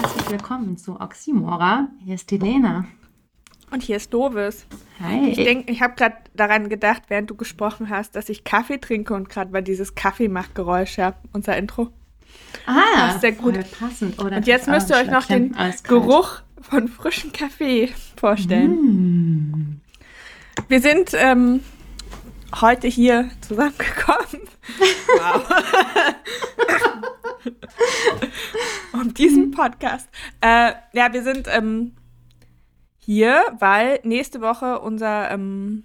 herzlich willkommen zu Oxymora. Hier ist die Lena. Und hier ist Dovis. Hi. Ich denke, ich habe gerade daran gedacht, während du gesprochen hast, dass ich Kaffee trinke und gerade war dieses Kaffeemachgeräusch, ja, unser Intro. ah, das ist sehr gut. passend. Oh, dann Und jetzt müsst ihr euch noch den. Geruch von frischem Kaffee vorstellen. Mm. Wir sind ähm, heute hier zusammengekommen. Wow. um diesen Podcast. Äh, ja, wir sind ähm, hier, weil nächste Woche unser ähm,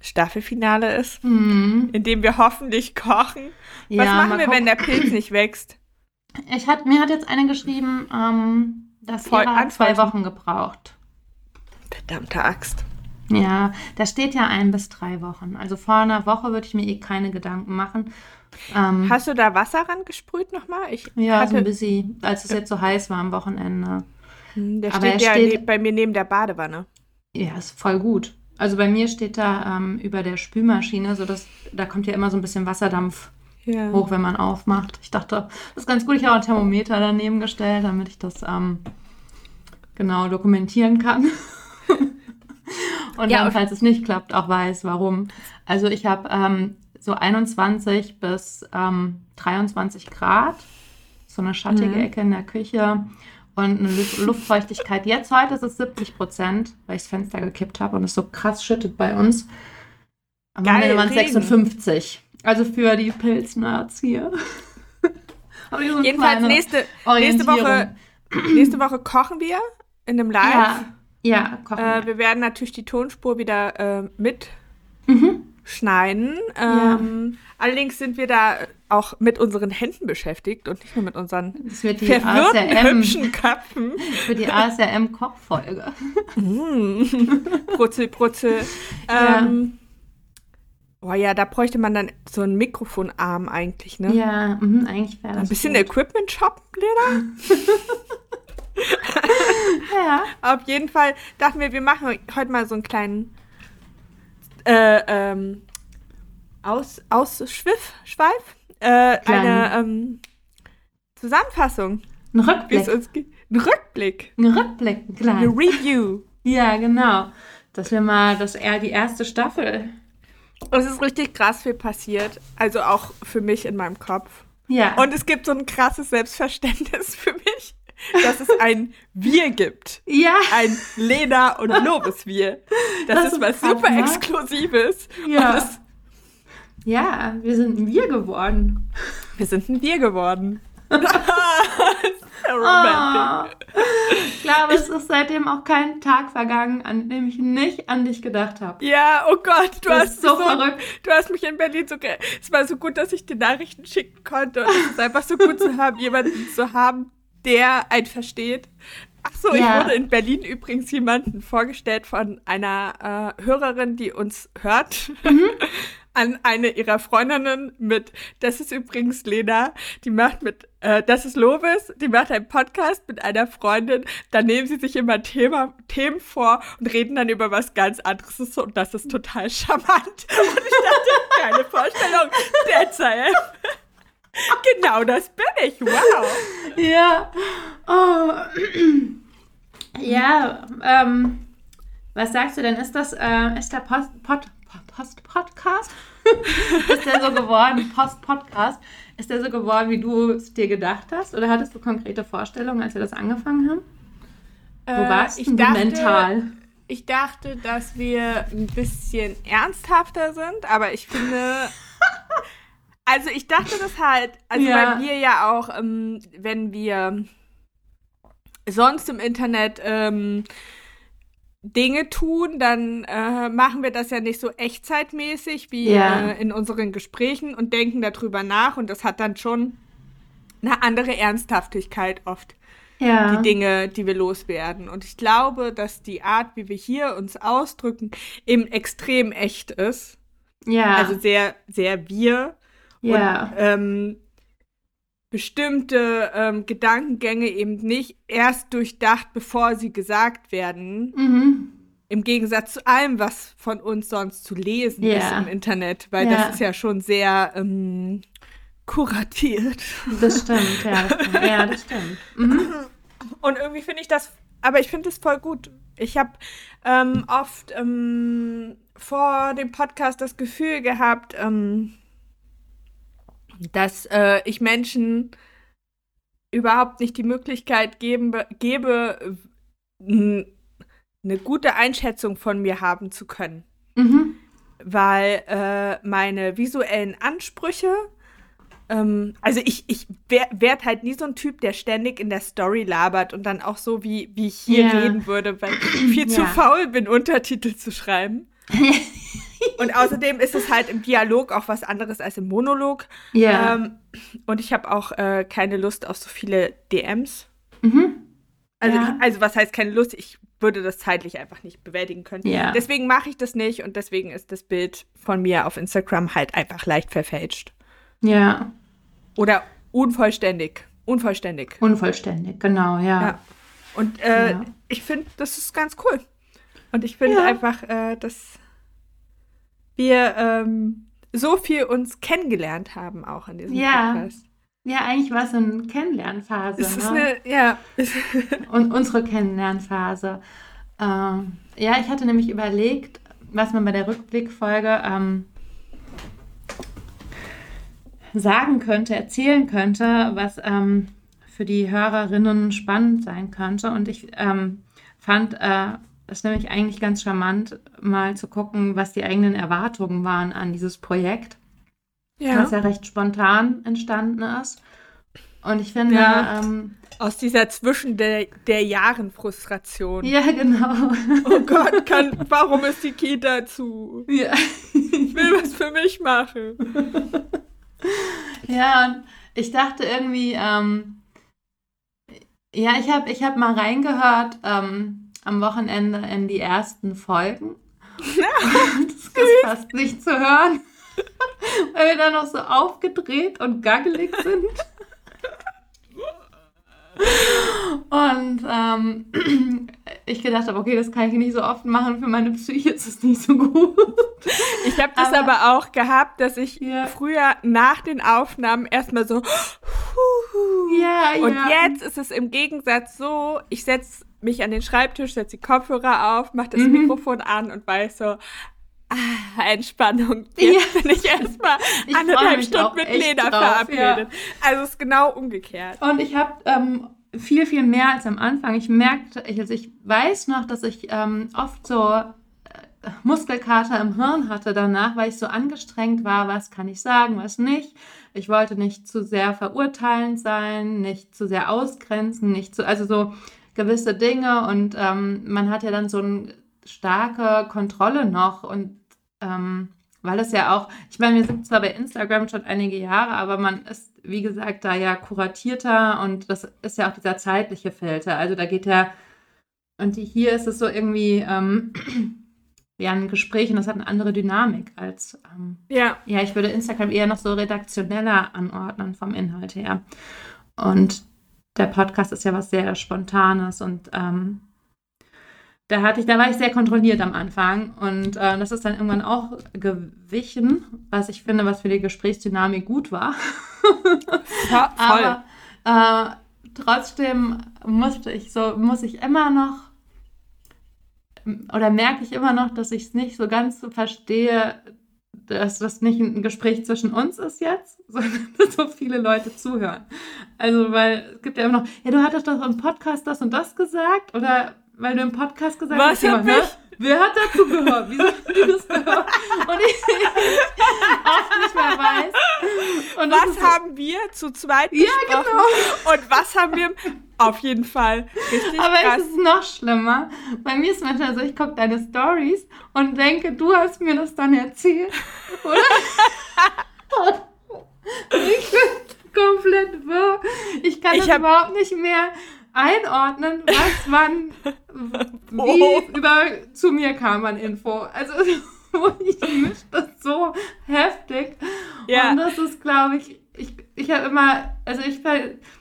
Staffelfinale ist, Mm. in dem wir hoffentlich kochen. Was Ja, machen mal wir, wenn gucken. der Pilz nicht wächst? Ich hat, mir hat jetzt eine geschrieben, ähm, dass Voll hat zwei. Wochen gebraucht. Verdammte Axt. Ja, da steht ja ein bis drei Wochen. Also vor einer Woche würde ich mir eh keine Gedanken machen. Ähm, Hast du da Wasser rangesprüht nochmal? Ich ja, so ein hatte, bisschen, als es jetzt so heiß war am Wochenende. Hm, der aber steht ja steht- bei mir neben der Badewanne. Ja, ist voll gut. Also bei mir steht da ähm, über der Spülmaschine, so dass da kommt ja immer so ein bisschen Wasserdampf Ja. hoch, wenn man aufmacht. Ich dachte, das ist ganz gut. Ich habe auch ein Thermometer daneben gestellt, damit ich das ähm, genau dokumentieren kann. Und Ja, dann, falls es nicht klappt, auch weiß, warum. Also ich habe ähm, so 21 bis ähm, 23 Grad, so eine schattige Mhm. Ecke in der Küche und eine Lu- Luftfeuchtigkeit. Jetzt heute ist es 70 Prozent, weil ich das Fenster gekippt habe und es so krass schüttet bei uns. Am Geil, Wochenende waren es Regen. 56. Also für die Pilznerds hier. So Jedenfalls nächste, nächste. Woche, nächste Woche kochen wir in einem Live. Ja, ja, kochen. Äh, wir werden natürlich die Tonspur wieder äh, mhm. Mitschneiden. Ähm, Allerdings sind wir da auch mit unseren Händen beschäftigt und nicht nur mit unseren verwirrten, ASRM, hübschen Köpfen. für die ASRM-Kochfolge. Mm. Brutzel, Brutzel. Ja. Ähm, Oh ja, da bräuchte man dann so einen Mikrofonarm eigentlich, ne? Ja, mhm, eigentlich wäre das Ein bisschen gut. Equipment shop, Lena. Ja, Auf jeden Fall dachten wir, wir machen heute mal so einen kleinen äh, ähm, Aus, Ausschwiff, Schweif, äh, eine ähm, Zusammenfassung, ein Rückblick. Ein Rückblick, Ein Rückblick, eine klar. Review. Ja, genau. Dass wir mal, das eher die erste Staffel. Es ist richtig krass viel passiert, also auch für mich in meinem Kopf. Ja. Und es gibt so ein krasses Selbstverständnis für mich, dass es ein Wir gibt. ja, Ein Lena und Lovis Wir. Das, Das ist was super ne? Exklusives. Ja. Ja, wir sind ein Wir geworden. wir sind ein Wir geworden. Sehr romantic. Oh. Ich glaube, es ist seitdem auch kein Tag vergangen, an dem ich nicht an dich gedacht habe. Ja, oh Gott, du Das hast so mich verrückt. Du hast mich in Berlin so. Es war so gut, dass ich dir Nachrichten schicken konnte. Und es ist einfach so gut zu haben, jemanden zu haben, der einen versteht. Ach so, ich Ja. wurde in Berlin übrigens jemanden vorgestellt von einer äh, Hörerin, die uns hört. Mhm. An eine ihrer Freundinnen mit, das ist übrigens Lena, die macht mit, äh, das ist Lovis, die macht einen Podcast mit einer Freundin, da nehmen sie sich immer Thema, Themen vor und reden dann über was ganz anderes und das ist total charmant. Und ich dachte, geile Vorstellung, deshalb. Genau das bin ich, wow. Ja. Oh. Ja, ähm, was sagst du denn? Ist das, äh, ist der Post, Pod, Post Podcast? ist der so geworden, Post Podcast? Ist der so geworden, wie du es dir gedacht hast? Oder hattest du konkrete Vorstellungen, als wir das angefangen haben? Wo warst Äh, ich denn du dachte, mental? Ich dachte, dass wir ein bisschen ernsthafter sind, aber ich finde. Also ich dachte das halt, also Ja. bei mir ja auch, ähm, wenn wir sonst im Internet ähm, Dinge tun, dann äh, machen wir das ja nicht so echtzeitmäßig wie Ja. äh, in unseren Gesprächen und denken darüber nach und das hat dann schon eine andere Ernsthaftigkeit oft Ja. die Dinge, die wir loswerden. Und ich glaube, dass die Art, wie wir hier uns ausdrücken, eben extrem echt ist. ja. Also sehr, sehr wir. Ja. Und ähm, bestimmte ähm, Gedankengänge eben nicht erst durchdacht, bevor sie gesagt werden. mhm. Im Gegensatz zu allem, was von uns sonst zu lesen Ja. ist im Internet. Weil Ja. das ist ja schon sehr, ähm, kuratiert. Das stimmt, ja, das stimmt. Ja, das stimmt. Mhm. Und irgendwie finde ich das, aber ich finde es voll gut. Ich habe ähm, oft ähm, vor dem Podcast das Gefühl gehabt, ähm, dass äh, ich Menschen überhaupt nicht die Möglichkeit geben, gebe, eine gute Einschätzung von mir haben zu können. Mhm. Weil äh, meine visuellen Ansprüche, ähm, also ich, ich werde halt nie so ein Typ, der ständig in der Story labert und dann auch so, wie, wie ich hier yeah. reden würde, weil ich viel zu faul bin, Untertitel zu schreiben. und außerdem ist es halt im Dialog auch was anderes als im Monolog. Ja. Ähm, und ich habe auch äh, keine Lust auf so viele DMs. Mhm. Also, ja. also was heißt keine Lust? Ich würde das zeitlich einfach nicht bewältigen können. Ja. Deswegen mache ich das nicht und deswegen ist das Bild von mir auf Instagram halt einfach leicht verfälscht. Ja. Oder unvollständig. Unvollständig. Unvollständig, genau, ja. ja. Und äh, ja. ich finde, das ist ganz cool. Und ich finde einfach, äh, dass wir ähm, so viel uns kennengelernt haben auch in diesem ja. Podcast. Ja, eigentlich war es eine Kennenlernphase. Es ist ne? eine, ja. Und unsere Kennenlernphase. Ähm, ja, ich hatte nämlich überlegt, was man bei der Rückblickfolge ähm, sagen könnte, erzählen könnte, was ähm, für die Hörerinnen spannend sein könnte. Und ich ähm, fand äh, es nämlich eigentlich ganz charmant, mal zu gucken, was die eigenen Erwartungen waren an dieses Projekt ja. was ja recht spontan entstanden ist. Und ich finde, ja, ähm, aus dieser zwischen der, der Jahren Frustration. Ja, genau. Oh Gott, kann, warum ist die Kita zu? Ja. Ich will was für mich machen. Ja, und ich dachte irgendwie, ähm, ja, ich habe ich hab mal reingehört ähm, am Wochenende in die ersten Folgen. das ist fast nicht zu hören. Weil wir dann noch so aufgedreht und gaggelig sind. Und ähm, ich gedacht habe, okay, das kann ich nicht so oft machen, für meine Psyche ist es nicht so gut. Ich habe das aber, aber, auch gehabt, dass ich ja. früher nach den Aufnahmen erstmal so ja, und ja. jetzt ist es im Gegensatz so, ich setze mich an den Schreibtisch, setze die Kopfhörer auf, mache das mhm. Mikrofon an und weiß so, Ah, Entspannung. Jetzt ja. bin ich erstmal anderthalb Stunden mit Lena drauf, verabredet. Ja. Also es ist genau umgekehrt. Und ich habe ähm, viel, viel mehr als am Anfang. Ich merkte, ich, also ich weiß noch, dass ich ähm, oft so äh, Muskelkater im Hirn hatte danach, weil ich so angestrengt war, was kann ich sagen, was nicht. Ich wollte nicht zu sehr verurteilend sein, nicht zu sehr ausgrenzen, nicht zu, also so gewisse Dinge und ähm, man hat ja dann so ein starke Kontrolle noch und ähm, weil es ja auch, ich meine, wir sind zwar bei Instagram schon einige Jahre, aber man ist, wie gesagt, da ja kuratierter und das ist ja auch dieser zeitliche Filter. Also da geht ja, und hier ist es so irgendwie, ähm, ja, ein Gespräch und das hat eine andere Dynamik als, ähm, ja. ja, ich würde Instagram eher noch so redaktioneller anordnen vom Inhalt her. Und der Podcast ist ja was sehr Spontanes und ähm, da hatte ich, da war ich sehr kontrolliert am Anfang und äh, das ist dann irgendwann auch gewichen, was ich finde, was für die Gesprächsdynamik gut war. ja, voll. Aber äh, trotzdem musste ich so, muss ich immer noch oder merke ich immer noch, dass ich es nicht so ganz so verstehe, dass das nicht ein Gespräch zwischen uns ist jetzt, sondern dass so viele Leute zuhören. Also, weil es gibt ja immer noch, ja, du hattest doch im Podcast das und das gesagt oder weil du im Podcast gesagt Was hast, hab ich? wer hat dazu gehört? Wieso haben die das gehört? Und ich, oft nicht mehr weiß. Und was haben wir zu zweit ja, genau. Und was haben wir auf jeden Fall richtig Aber krass. es ist noch schlimmer. Bei mir ist manchmal so, ich gucke deine Stories und denke, du hast mir das dann erzählt. Oder? ich bin komplett wirr. Ich kann ich das überhaupt nicht mehr einordnen, was man wie oh. über zu mir kam an Info. Also ich mische das so heftig. Ja. Und das ist, glaube ich, ich, ich habe immer, also ich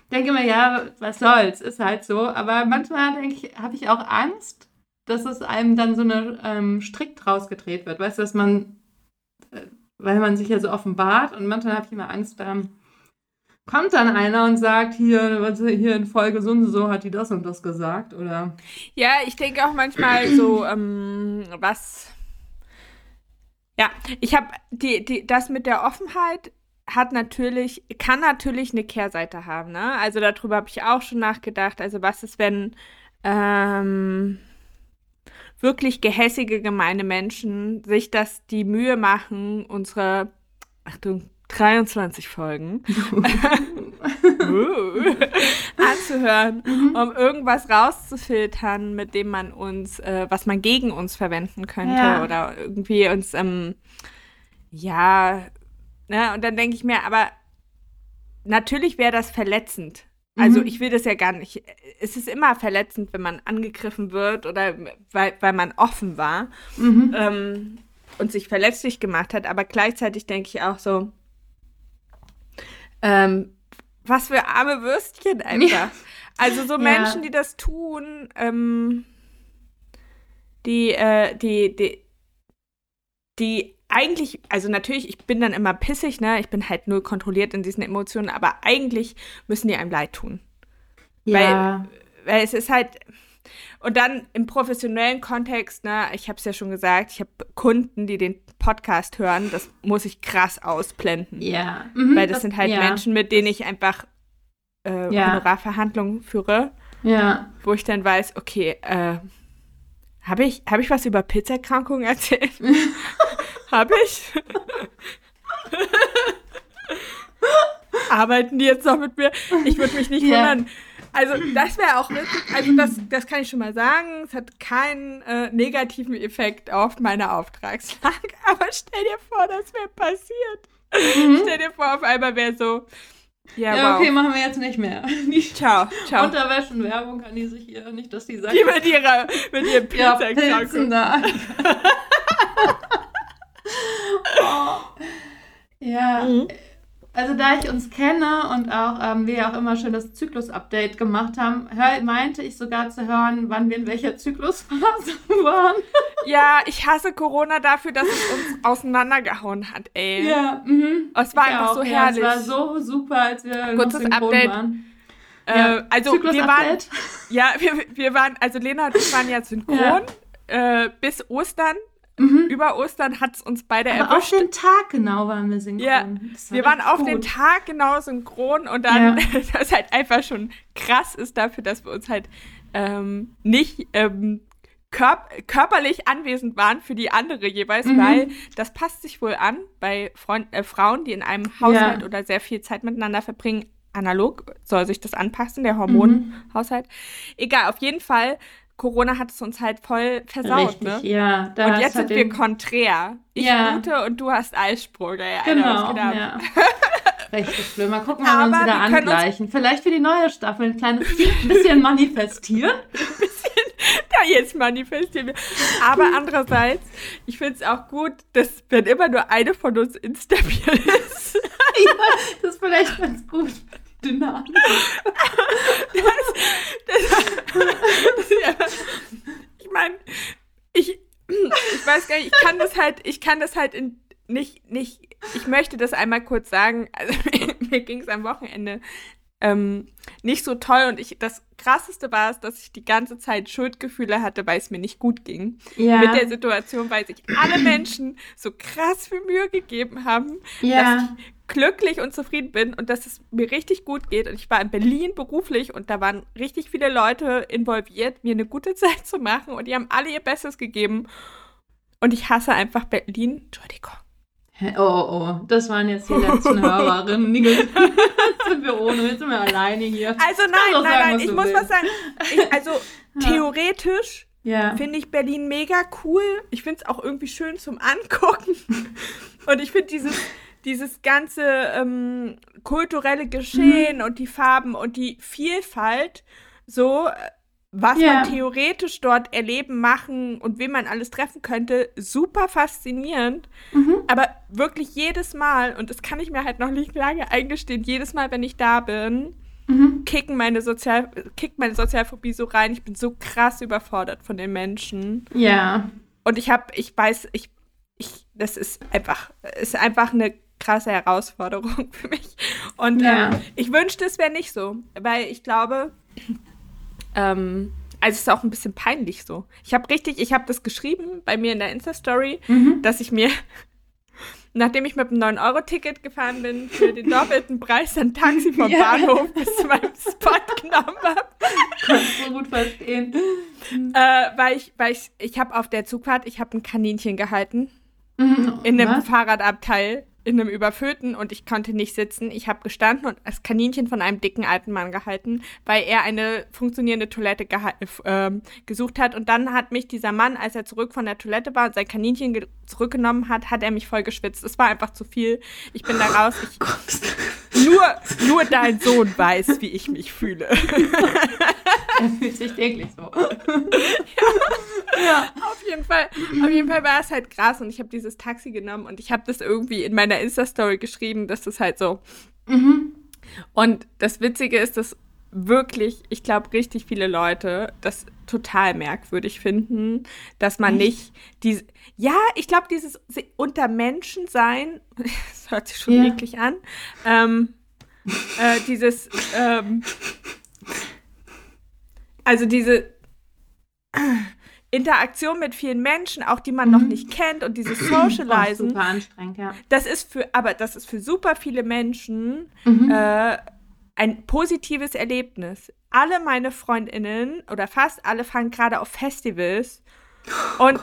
denke immer, ja, was soll's, ist halt so. Aber manchmal denke ich, habe ich auch Angst, dass es einem dann so eine ähm, Strick draus gedreht wird. Weißt du, dass man, äh, weil man sich ja so offenbart und manchmal habe ich immer Angst, ähm, kommt dann einer und sagt, hier, was, hier in Folge so und so hat die das und das gesagt, oder? Ja, ich denke auch manchmal so, ähm, was. Ja, ich habe die, die, das mit der Offenheit hat natürlich, kann natürlich eine Kehrseite haben, ne? Also darüber habe ich auch schon nachgedacht. Also was ist, wenn ähm, wirklich gehässige, gemeine Menschen sich das die Mühe machen, unsere, Achtung, 23 Folgen anzuhören, mhm. um irgendwas rauszufiltern, mit dem man uns, äh, was man gegen uns verwenden könnte ja. oder irgendwie uns, ähm, ja, ne, und dann denke ich mir, aber natürlich wäre das verletzend. Also mhm. ich will das ja gar nicht. Es ist immer verletzend, wenn man angegriffen wird oder weil, weil man offen war mhm. ähm, und sich verletzlich gemacht hat. Aber gleichzeitig denke ich auch so, ähm, was für arme Würstchen einfach. Ja. Also so Menschen, ja. die das tun, ähm, die, äh, die, die, die eigentlich, also natürlich, ich bin dann immer pissig, ne? Ich bin halt nur kontrolliert in diesen Emotionen, aber eigentlich müssen die einem leid tun. Ja. Weil, weil es ist halt. Und dann im professionellen Kontext, ne, ich habe es ja schon gesagt, ich habe Kunden, die den Podcast hören, das muss ich krass ausblenden. Ja. Mhm, weil das, das, sind halt ja. Menschen, mit denen ich einfach äh, ja. Honorarverhandlungen führe. Ja. Wo ich dann weiß, okay, äh, habe ich, hab ich was über Pilzerkrankungen erzählt? Habe ich? Arbeiten die jetzt noch mit mir? Ich würde mich nicht yeah. wundern. Also das wäre auch richtig, also das, das kann ich schon mal sagen, es hat keinen äh, negativen Effekt auf meine Auftragslage. Aber stell dir vor, das wäre passiert. Mhm. Stell dir vor, auf einmal wäre so, ja, ja wow. okay, machen wir jetzt nicht mehr. Ciao, ciao. Unterwäschenwerbung kann die sich hier nicht, dass die sagt. Die mit ihrer, mit ihrem Pilzerkrankung. Ja, oh. Ja, mhm. also da ich uns kenne und auch ähm, wir ja auch immer schön das Zyklus-Update gemacht haben, hör, meinte ich sogar zu hören, wann wir in welcher Zyklusphase waren. Ja, ich hasse Corona dafür, dass es uns auseinandergehauen hat, ey. Ja, mhm. Es war ich einfach auch, so herrlich. Ja, es war so super, als wir Kurzes Update. waren. Äh, ja, also wir waren, ja, wir, wir waren, also Lena und ich waren ja synchron ja. Äh, bis Ostern Mhm. Über Ostern hat es uns beide Aber erwischt. auf den Tag genau waren wir synchron. Ja, war wir waren auf gut. den Tag genau synchron und dann, ja. das halt einfach schon krass ist dafür, dass wir uns halt ähm, nicht ähm, körp körperlich anwesend waren für die andere jeweils, mhm. weil das passt sich wohl an bei Freund äh, Frauen, die in einem Haushalt ja. oder sehr viel Zeit miteinander verbringen. Analog soll sich das anpassen, der Hormonhaushalt. Mhm. Egal, auf jeden Fall Corona hat es uns halt voll versaut, Richtig, ne? ja. und jetzt sind wir konträr. Ich ja. blute und du hast Eisprung. Ja, genau, ja. Richtig blöd. Mal gucken, wann wir uns wieder wir angleichen. Vielleicht für die neue Staffel ein kleines bisschen manifestieren. ein bisschen, da jetzt manifestieren wir. Aber andererseits, ich finde es auch gut, dass wenn immer nur eine von uns instabil ist. ja, das ist vielleicht ganz gut. Dynamik. Das, das, das, ich meine, ich, ich weiß gar nicht, ich kann das halt, ich kann das halt in, nicht, nicht, ich möchte das einmal kurz sagen. Also mir ging es am Wochenende ähm, nicht so toll und ich das krasseste war es, dass ich die ganze Zeit Schuldgefühle hatte, weil es mir nicht gut ging. Ja. Mit der Situation, weil sich alle Menschen so krass viel Mühe gegeben haben, ja. dass ich glücklich und zufrieden bin und dass es mir richtig gut geht. Und ich war in Berlin beruflich und da waren richtig viele Leute involviert, mir eine gute Zeit zu machen und die haben alle ihr Bestes gegeben. Und ich hasse einfach Berlin. Entschuldigung. Oh, oh, oh, das waren jetzt die letzten Hörerinnen. jetzt sind wir ohne, jetzt sind wir alleine hier. Also nein, nein, sagen, nein, ich muss willst. was sagen. Ich, also ja. theoretisch ja. finde ich Berlin mega cool. Ich finde es auch irgendwie schön zum Angucken. Und ich finde dieses, dieses ganze ähm, kulturelle Geschehen mhm. und die Farben und die Vielfalt so was yeah. man theoretisch dort erleben, machen und wen man alles treffen könnte, super faszinierend. Mhm. Aber wirklich jedes Mal, und das kann ich mir halt noch nicht lange eingestehen, jedes Mal, wenn ich da bin, mhm. kicken meine Sozial kickt meine Sozialphobie so rein. Ich bin so krass überfordert von den Menschen. Ja. Und ich habe, ich weiß, ich, ich, das ist einfach, ist einfach eine krasse Herausforderung für mich. Und Ja. ähm, ich wünschte, es wäre nicht so, weil ich glaube, ähm, also es ist auch ein bisschen peinlich so. Ich habe richtig, ich habe das geschrieben bei mir in der Insta-Story, Mhm. dass ich mir, nachdem ich mit einem 9-Euro-Ticket gefahren bin, für den doppelten Preis ein Taxi vom Ja. Bahnhof bis zu meinem Spot genommen habe. Kann ich so gut verstehen. Äh, weil ich, weil ich, ich habe auf der Zugfahrt, ich habe ein Kaninchen gehalten Mhm. in einem Was? Fahrradabteil, in einem überfüllten und ich konnte nicht sitzen. Ich habe gestanden und das Kaninchen von einem dicken alten Mann gehalten, weil er eine funktionierende Toilette äh, ähm, gesucht hat. Und dann hat mich dieser Mann, als er zurück von der Toilette war und sein Kaninchen ge- zurückgenommen hat, hat er mich voll geschwitzt. Es war einfach zu viel. Ich bin da raus. Ich, nur, nur dein Sohn weiß, wie ich mich fühle. Er fühlt sich täglich so. Auf jeden Fall, auf jeden Fall war es halt krass und ich habe dieses Taxi genommen und ich habe das irgendwie in meiner Insta-Story geschrieben, dass das halt so. Mhm. Und das Witzige ist, dass wirklich, ich glaube, richtig viele Leute das total merkwürdig finden, dass man Echt? nicht diese. Ja, ich glaube, dieses se- unter Menschen sein, das hört sich schon Ja. eklig an, ähm, äh, dieses, ähm, also diese Interaktion mit vielen Menschen, auch die man noch Mhm. nicht kennt und dieses Oh, Socializen, super anstrengend, ja. das ist für, aber das ist für super viele Menschen Mhm. äh, ein positives Erlebnis. Alle meine Freundinnen oder fast alle fahren gerade auf Festivals und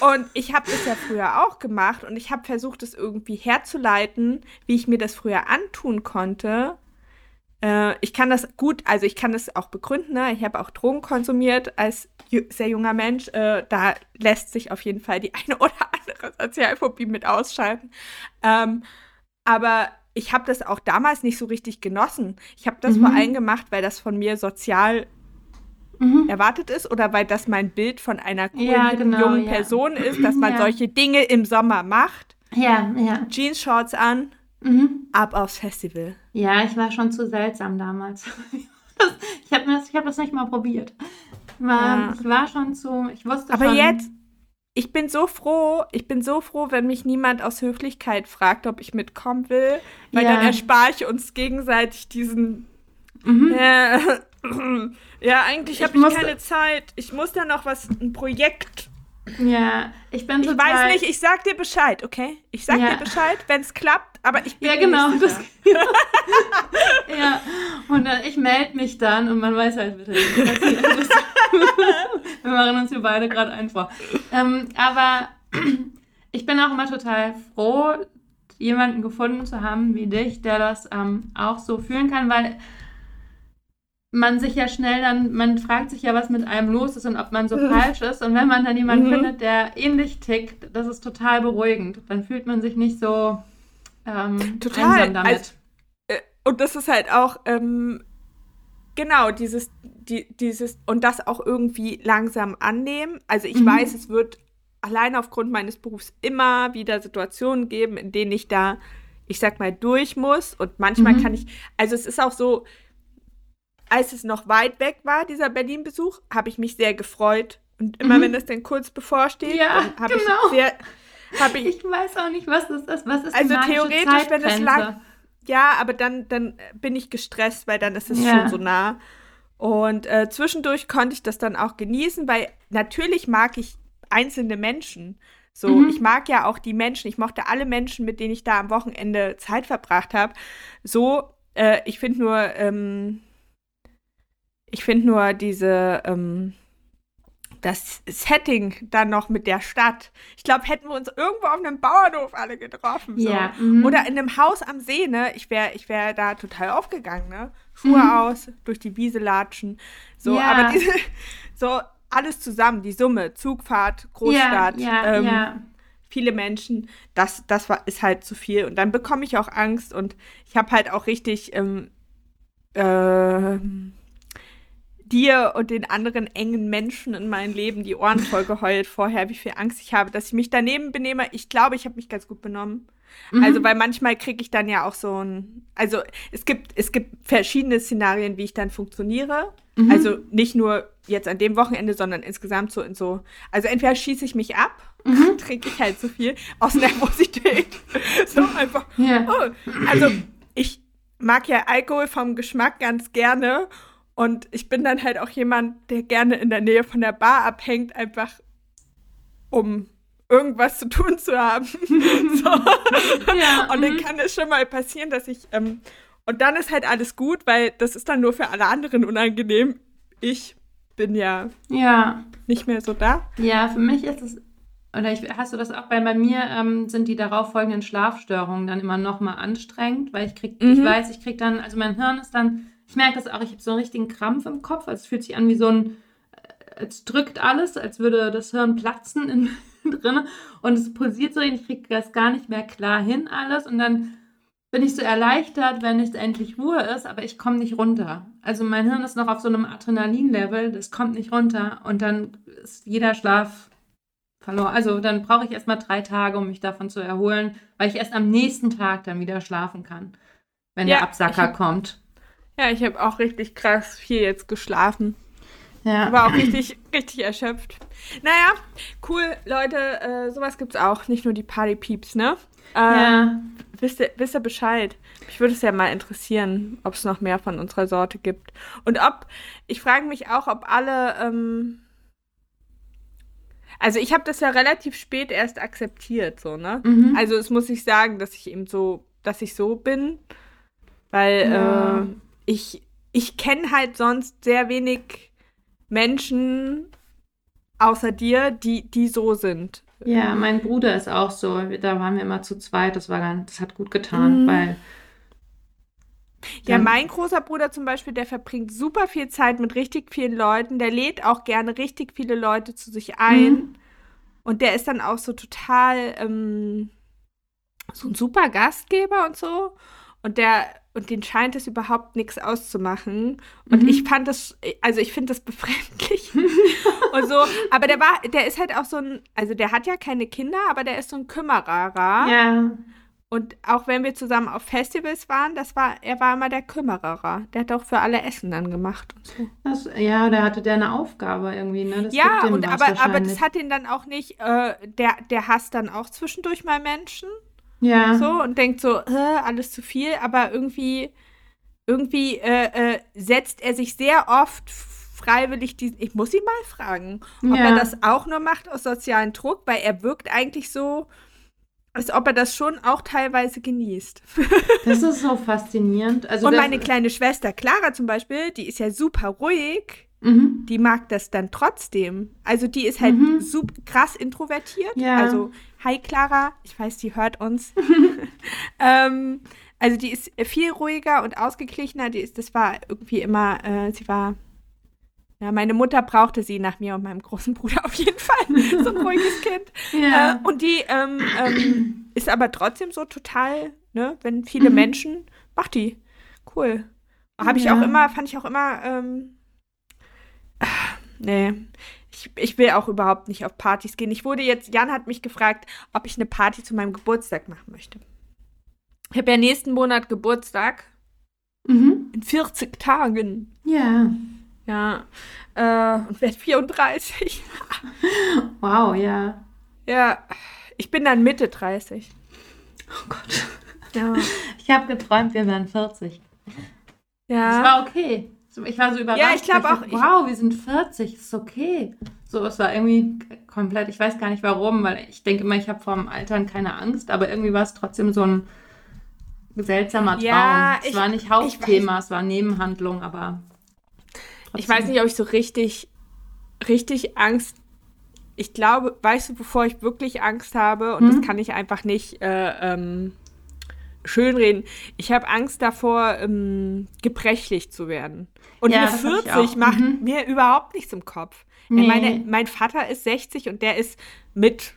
und ich habe das ja früher auch gemacht und ich habe versucht, es irgendwie herzuleiten, wie ich mir das früher antun konnte. Äh, ich kann das gut, also ich kann das auch begründen. Ne? Ich habe auch Drogen konsumiert als sehr junger Mensch. Äh, da lässt sich auf jeden Fall die eine oder andere Sozialphobie mit ausschalten. Ähm, aber ich habe das auch damals nicht so richtig genossen. Ich habe das Mhm. vor allem gemacht, weil das von mir sozial Mhm. erwartet ist oder weil das mein Bild von einer coolen, Ja, genau, jungen ja. Person ist, dass man Ja. solche Dinge im Sommer macht. Ja, ja. Jeans-Shorts an, Mhm. ab aufs Festival. Ja, ich war schon zu seltsam damals. Ich habe das, ich hab das nicht mal probiert. War. Ich war schon zu, ich wusste Aber schon. jetzt, ich bin so froh, ich bin so froh, wenn mich niemand aus Höflichkeit fragt, ob ich mitkommen will, weil Ja. dann erspare ich uns gegenseitig diesen. Mhm. Ja, ja eigentlich Ich habe ich musste- keine Zeit. Ich muss da noch was, ein Projekt. Ja, ich bin Ich total. weiß nicht, ich sag dir Bescheid, okay? Ich sag Ja. dir Bescheid, wenn es klappt, aber ich bin Ja, genau. nicht Das, ja, und dann, ich melde mich dann und man weiß halt wieder nicht, was passiert. Wir machen uns hier beide gerade ein vor. Ähm, aber ich bin auch immer total froh, jemanden gefunden zu haben wie dich, der das ähm, auch so fühlen kann, weil man sich ja schnell dann, man fragt sich ja, was mit einem los ist und ob man so falsch ist. Und wenn man dann jemanden Mhm. findet, der ähnlich tickt, das ist total beruhigend. Dann fühlt man sich nicht so ähm, Total. einsam damit. Also, äh, und das ist halt auch, ähm, genau, dieses, die, dieses, und das auch irgendwie langsam annehmen. Also ich Mhm. weiß, es wird allein aufgrund meines Berufs immer wieder Situationen geben, in denen ich da, ich sag mal, durch muss. Und manchmal Mhm. kann ich, also es ist auch so, als es noch weit weg war, dieser Berlin-Besuch, habe ich mich sehr gefreut. Und immer Mhm. wenn das dann kurz bevorsteht, Ja, habe genau. ich sehr, habe ich Ich weiß auch nicht, was das ist. Was ist Also theoretisch, wenn es Zeitgrenze? lang- Ja, aber dann, dann bin ich gestresst, weil dann ist es Ja. schon so nah. Und äh, zwischendurch konnte ich das dann auch genießen, weil natürlich mag ich einzelne Menschen. So, Mhm. ich mag ja auch die Menschen. Ich mochte alle Menschen, mit denen ich da am Wochenende Zeit verbracht habe. So, äh, ich finde nur, ähm, ich finde nur diese, ähm, das Setting dann noch mit der Stadt. Ich glaube, hätten wir uns irgendwo auf einem Bauernhof alle getroffen. So. Ja. mhm. Oder in einem Haus am See, ne? Ich wäre ich wär da total aufgegangen, ne? Schuhe Mhm. aus, durch die Wiese latschen. So, Ja. aber diese, so alles zusammen, die Summe, Zugfahrt, Großstadt, Ja, ähm, viele Menschen, das, das war, ist halt zu viel. Und dann bekomme ich auch Angst und ich habe halt auch richtig ähm, ähm, dir und den anderen engen Menschen in meinem Leben die Ohren voll geheult vorher, wie viel Angst ich habe, dass ich mich daneben benehme. Ich glaube, ich habe mich ganz gut benommen. Mhm. Also, weil manchmal kriege ich dann ja auch so ein, also es gibt, es gibt verschiedene Szenarien, wie ich dann funktioniere. Mhm. Also nicht nur jetzt an dem Wochenende, sondern insgesamt so in so. Also entweder schieße ich mich ab, mhm. trinke ich halt zu viel aus Nervosität. so einfach. Ja. Oh. Also ich mag ja Alkohol vom Geschmack ganz gerne. Und ich bin dann halt auch jemand, der gerne in der Nähe von der Bar abhängt, einfach um irgendwas zu tun zu haben. so. ja, und dann mhm. kann es schon mal passieren, dass ich ähm, und dann ist halt alles gut, weil das ist dann nur für alle anderen unangenehm. Ich bin ja, ja. nicht mehr so da. Ja, für mich ist es, oder ich, hast du das auch, weil bei mir ähm, sind die darauf folgenden Schlafstörungen dann immer noch mal anstrengend, weil ich krieg, mhm. ich weiß, ich krieg dann, also mein Hirn ist dann, ich merke das auch, ich habe so einen richtigen Krampf im Kopf, also es fühlt sich an wie so ein, äh, es drückt alles, als würde das Hirn platzen in, drin und es pulsiert so, ich kriege das gar nicht mehr klar hin alles und dann bin ich so erleichtert, wenn es endlich Ruhe ist, aber ich komme nicht runter. Also mein Hirn ist noch auf so einem Adrenalin-Level, das kommt nicht runter und dann ist jeder Schlaf verloren. Also dann brauche ich erstmal drei Tage, um mich davon zu erholen, weil ich erst am nächsten Tag dann wieder schlafen kann, wenn ja, der Absacker kommt. Ja, ich habe auch richtig krass viel jetzt geschlafen. Ja. War auch richtig, richtig erschöpft. Naja, cool, Leute, äh, sowas gibt's auch. Nicht nur die Party-Peeps, ne? Äh, ja. Wisst ihr, wisst ihr Bescheid? Mich würde es ja mal interessieren, ob es noch mehr von unserer Sorte gibt. Und ob, ich frage mich auch, ob alle, ähm, also ich habe das ja relativ spät erst akzeptiert, so, ne? Mhm. Also es muss ich sagen, dass ich eben so, dass ich so bin, weil ja. äh, ich, ich kenne halt sonst sehr wenig Menschen außer dir, die, die so sind. Ja, mein Bruder ist auch so. Da waren wir immer zu zweit. Das war ganz, das hat gut getan, mhm. weil. Ja, mein großer Bruder zum Beispiel, der verbringt super viel Zeit mit richtig vielen Leuten. Der lädt auch gerne richtig viele Leute zu sich ein. Mhm. Und der ist dann auch so total ähm, so ein super Gastgeber und so. Und der und den scheint es überhaupt nichts auszumachen. Und mhm. ich fand das, also ich finde das befremdlich und so. Aber der war, der ist halt auch so ein, also der hat ja keine Kinder, aber der ist so ein Kümmerer. Ja. Und auch wenn wir zusammen auf Festivals waren, das war, er war immer der Kümmerer. Der hat auch für alle Essen dann gemacht und so. Das, ja, der hatte der eine Aufgabe irgendwie, ne? Das ja, und aber, aber das hat ihn dann auch nicht, äh, der, der hasst dann auch zwischendurch mal Menschen. Ja. So und denkt so, alles zu viel, aber irgendwie, irgendwie äh, äh, setzt er sich sehr oft freiwillig diesen. Ich muss ihn mal fragen, ob ja. er das auch nur macht aus sozialen Druck, weil er wirkt eigentlich so, als ob er das schon auch teilweise genießt. Das ist so faszinierend. Also und meine kleine Schwester Clara zum Beispiel, die ist ja super ruhig. Mhm. Die mag das dann trotzdem. Also die ist halt mhm. super krass introvertiert. Ja. Also Hi Clara, ich weiß, die hört uns. ähm, also die ist viel ruhiger und ausgeglichener. Die ist, das war irgendwie immer, äh, sie war, ja, meine Mutter brauchte sie nach mir und meinem großen Bruder auf jeden Fall. so ein ruhiges Kind. Ja. Äh, und die ähm, ähm, ist aber trotzdem so total, ne, wenn viele mhm. Menschen, macht die. Cool. Habe ich ja. auch immer, fand ich auch immer, ähm, nee, ich, ich will auch überhaupt nicht auf Partys gehen. Ich wurde jetzt, Jan hat mich gefragt, ob ich eine Party zu meinem Geburtstag machen möchte. Ich habe ja nächsten Monat Geburtstag. Mhm. In 40 Tagen. Ja. Ja. Äh, und werde 34. wow, ja. Ja. Ich bin dann Mitte 30. Oh Gott. Ja. Ich habe geträumt, wir wären 40. Ja. Das war okay. Ich war so überrascht. Ja, ich glaube auch. Wow, wir sind 40, ist okay. So, es war irgendwie komplett, ich weiß gar nicht warum, weil ich denke immer, ich habe vor dem Altern keine Angst, aber irgendwie war es trotzdem so ein seltsamer Traum. Ja, es ich, war nicht Hauptthema, es war Nebenhandlung, aber. Trotzdem. Ich weiß nicht, ob ich so richtig, richtig Angst. Ich glaube, weißt du, bevor ich wirklich Angst habe, und hm? das kann ich einfach nicht äh, ähm, schönreden. Ich habe Angst davor, ähm, gebrechlich zu werden. Und ja, eine 40 macht mhm. mir überhaupt nichts im Kopf. Nee. Meine, mein Vater ist 60 und der ist mit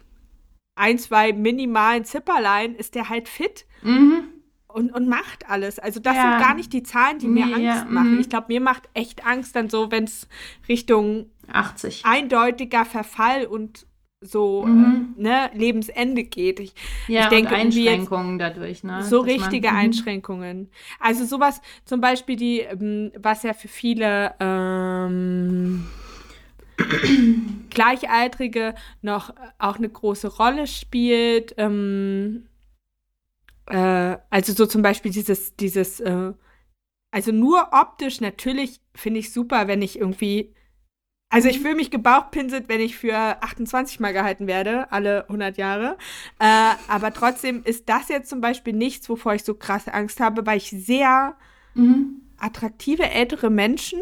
ein, zwei minimalen Zipperlein, ist der halt fit. Mhm. Und, und macht alles. Also das ja. sind gar nicht die Zahlen, die nee, mir Angst ja, machen. Mhm. Ich glaube, mir macht echt Angst dann so, wenn es Richtung 80 eindeutiger Verfall und so Mhm. äh, ne, Lebensende geht. Ich, Ja, ich denke irgendwie jetzt Einschränkungen dadurch, ne? so dass man- richtige Mhm. Einschränkungen. Also sowas, zum Beispiel die, ähm, was ja für viele ähm, Gleichaltrige noch auch eine große Rolle spielt. Ähm, äh, also so zum Beispiel dieses, dieses, äh, also nur optisch natürlich finde ich super, wenn ich irgendwie, also ich fühle mich gebauchpinselt, wenn ich für 28 mal gehalten werde, alle 100 Jahre. Äh, aber trotzdem ist das jetzt zum Beispiel nichts, wovor ich so krasse Angst habe, weil ich sehr Mhm. attraktive ältere Menschen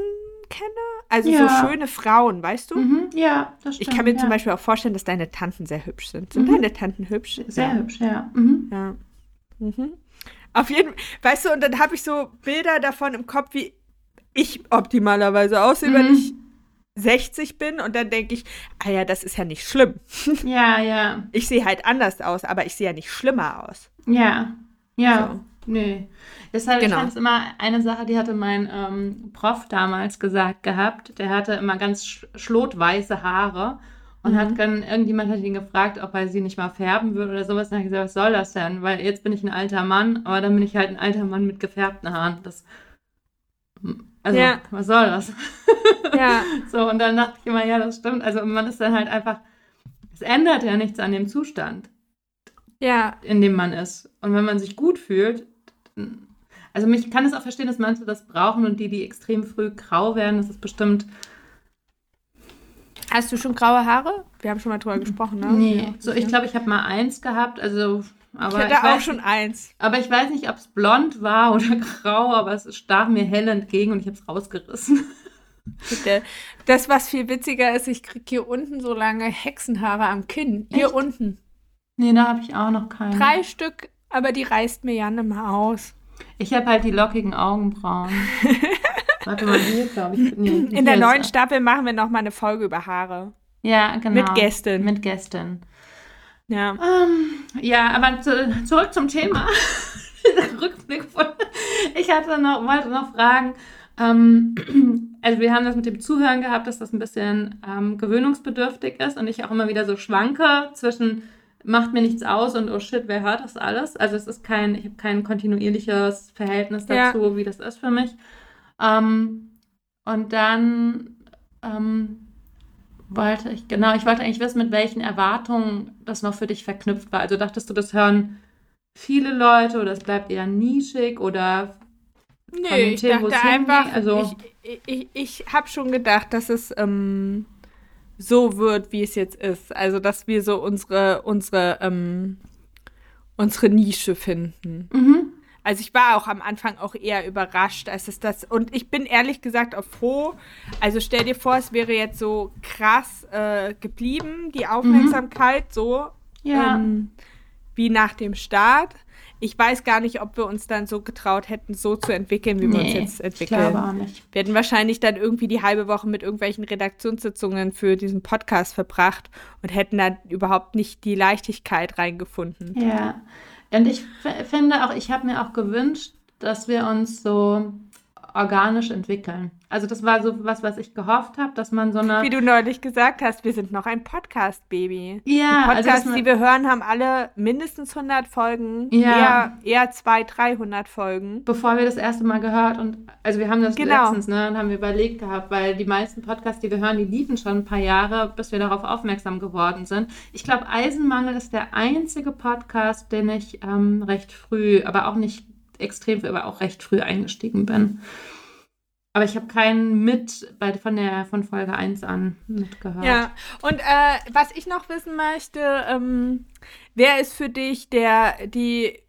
kenne. Also Ja. so schöne Frauen, weißt du? Mhm. Ja, das Ich stimmt. kann mir ja. zum Beispiel auch vorstellen, dass deine Tanten sehr hübsch sind. Sind Mhm. deine Tanten hübsch? Sehr ja. hübsch, ja. Mhm. Ja. Mhm. Auf jeden Fall, weißt du, und dann habe ich so Bilder davon im Kopf, wie ich optimalerweise aussehe, wenn Mhm. ich 60 bin und dann denke ich, ah ja, das ist ja nicht schlimm. Ja, ja. Ich sehe halt anders aus, aber ich sehe ja nicht schlimmer aus. Ja, ja, So. nee. Deshalb, Genau. ich immer eine Sache, die hatte mein ähm, Prof damals gesagt gehabt. Der hatte immer ganz sch schlotweiße Haare und Mhm. hat dann, irgendjemand hat ihn gefragt, ob er sie nicht mal färben würde oder sowas. Und er hat gesagt, was soll das denn? Weil jetzt bin ich ein alter Mann, aber dann bin ich halt ein alter Mann mit gefärbten Haaren. Das, also, Ja. was soll das? Ja. So, und dann dachte ich immer, ja, das stimmt. Also man ist dann halt einfach, es ändert ja nichts an dem Zustand Ja. in dem man ist. Und wenn man sich gut fühlt, also mich kann es auch verstehen, dass manche das brauchen und die, die extrem früh grau werden, das ist bestimmt. Hast du schon graue Haare? Wir haben schon mal drüber gesprochen, ne? Nee, Ja. so ich glaube, ich habe mal eins gehabt, also Ich aber hatte ich, auch weiß, schon eins. aber ich weiß nicht, ob es blond war oder grau, aber es stach mir hell entgegen und ich habe es rausgerissen. Bitte. Das, was viel witziger ist, ich kriege hier unten so lange Hexenhaare am Kinn. Hier Echt? unten. Nee, da habe ich auch noch keinen. Drei Stück, aber die reißt mir ja nicht mehr aus. Ich habe halt die lockigen Augenbrauen. Warte mal, hier, glaube ich. Nee, In der neuen. Staffel machen wir noch mal eine Folge über Haare. Ja, genau. Mit Gästen. Mit Gästen. Ja. Ähm, ja, aber zu, zurück zum Thema. Rückblick von. Ich hatte noch, wollte noch fragen. Ähm, also wir haben das mit dem Zuhören gehabt, dass das ein bisschen ähm, gewöhnungsbedürftig ist und ich auch immer wieder so schwanke zwischen macht mir nichts aus und oh shit, wer hört das alles? Also es ist kein, ich habe kein kontinuierliches Verhältnis Ja. dazu, wie das ist für mich. Ähm, und dann ähm, wollte ich, genau, ich wollte eigentlich wissen, mit welchen Erwartungen das noch für dich verknüpft war. Also dachtest du, das hören viele Leute oder es bleibt eher nischig oder Nee, ich dachte einfach, also- ich, ich, ich habe schon gedacht, dass es ähm, so wird, wie es jetzt ist. Also, dass wir so unsere, unsere, ähm, unsere Nische finden. Mhm. Also ich war auch am Anfang auch eher überrascht, als es das. Und ich bin ehrlich gesagt auch froh. Also stell dir vor, es wäre jetzt so krass äh, geblieben, die Aufmerksamkeit, so Ja. ähm, wie nach dem Start. Ich weiß gar nicht, ob wir uns dann so getraut hätten, so zu entwickeln, wie wir uns Nee, jetzt ich glaube entwickeln. auch nicht. Wir hätten wahrscheinlich dann irgendwie die halbe Woche mit irgendwelchen Redaktionssitzungen für diesen Podcast verbracht und hätten da überhaupt nicht die Leichtigkeit reingefunden. Ja. Und ich finde auch, ich habe mir auch gewünscht, dass wir uns so organisch entwickeln. Also das war so was, was ich gehofft habe, dass man so eine Wie du neulich gesagt hast, wir sind noch ein Podcast-Baby. ja, Die also Podcasts, man, die wir hören, haben alle mindestens 100 Folgen, Ja. eher, eher 200, 300 Folgen. bevor wir das erste Mal gehört und also wir haben das Genau. letztens, ne, und haben wir überlegt gehabt, weil die meisten Podcasts, die wir hören, die liefen schon ein paar Jahre, bis wir darauf aufmerksam geworden sind. Ich glaube, Eisenmangel ist der einzige Podcast, den ich ähm, recht früh, aber auch nicht extrem aber auch recht früh eingestiegen bin. Aber ich habe keinen mit bei, von der von Folge 1 an mitgehört. Ja, und äh, was ich noch wissen möchte, ähm, wer ist für dich der, die,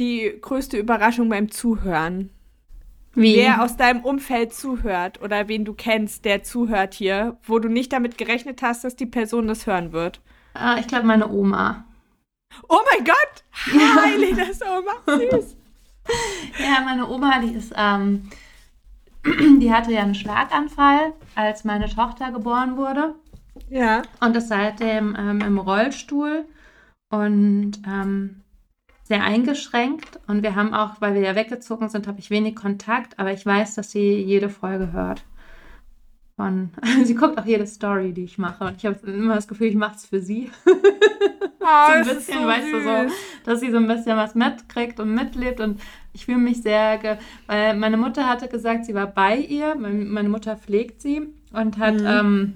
die größte Überraschung beim Zuhören? Wie? Wer aus deinem Umfeld zuhört oder wen du kennst, der zuhört hier, wo du nicht damit gerechnet hast, dass die Person das hören wird? Ah, ich glaube, meine Oma. Oh mein Gott! Hi, Lenas Oma, süß. Ja, meine Oma, die ist, ähm, die hatte ja einen Schlaganfall, als meine Tochter geboren wurde Ja. und ist seitdem ähm, im Rollstuhl und ähm, sehr eingeschränkt. Und wir haben auch, weil wir ja weggezogen sind, habe ich wenig Kontakt, aber ich weiß, dass sie jede Folge hört. von. sie guckt auch jede Story, die ich mache. Und ich habe immer das Gefühl, ich mache es für sie. Oh, so ein das ist bisschen, so weißt du, so, dass sie so ein bisschen was mitkriegt und mitlebt. Und ich fühle mich sehr, weil meine Mutter hatte gesagt, sie war bei ihr. Mein- Meine Mutter pflegt sie und hat. Mhm. Ähm,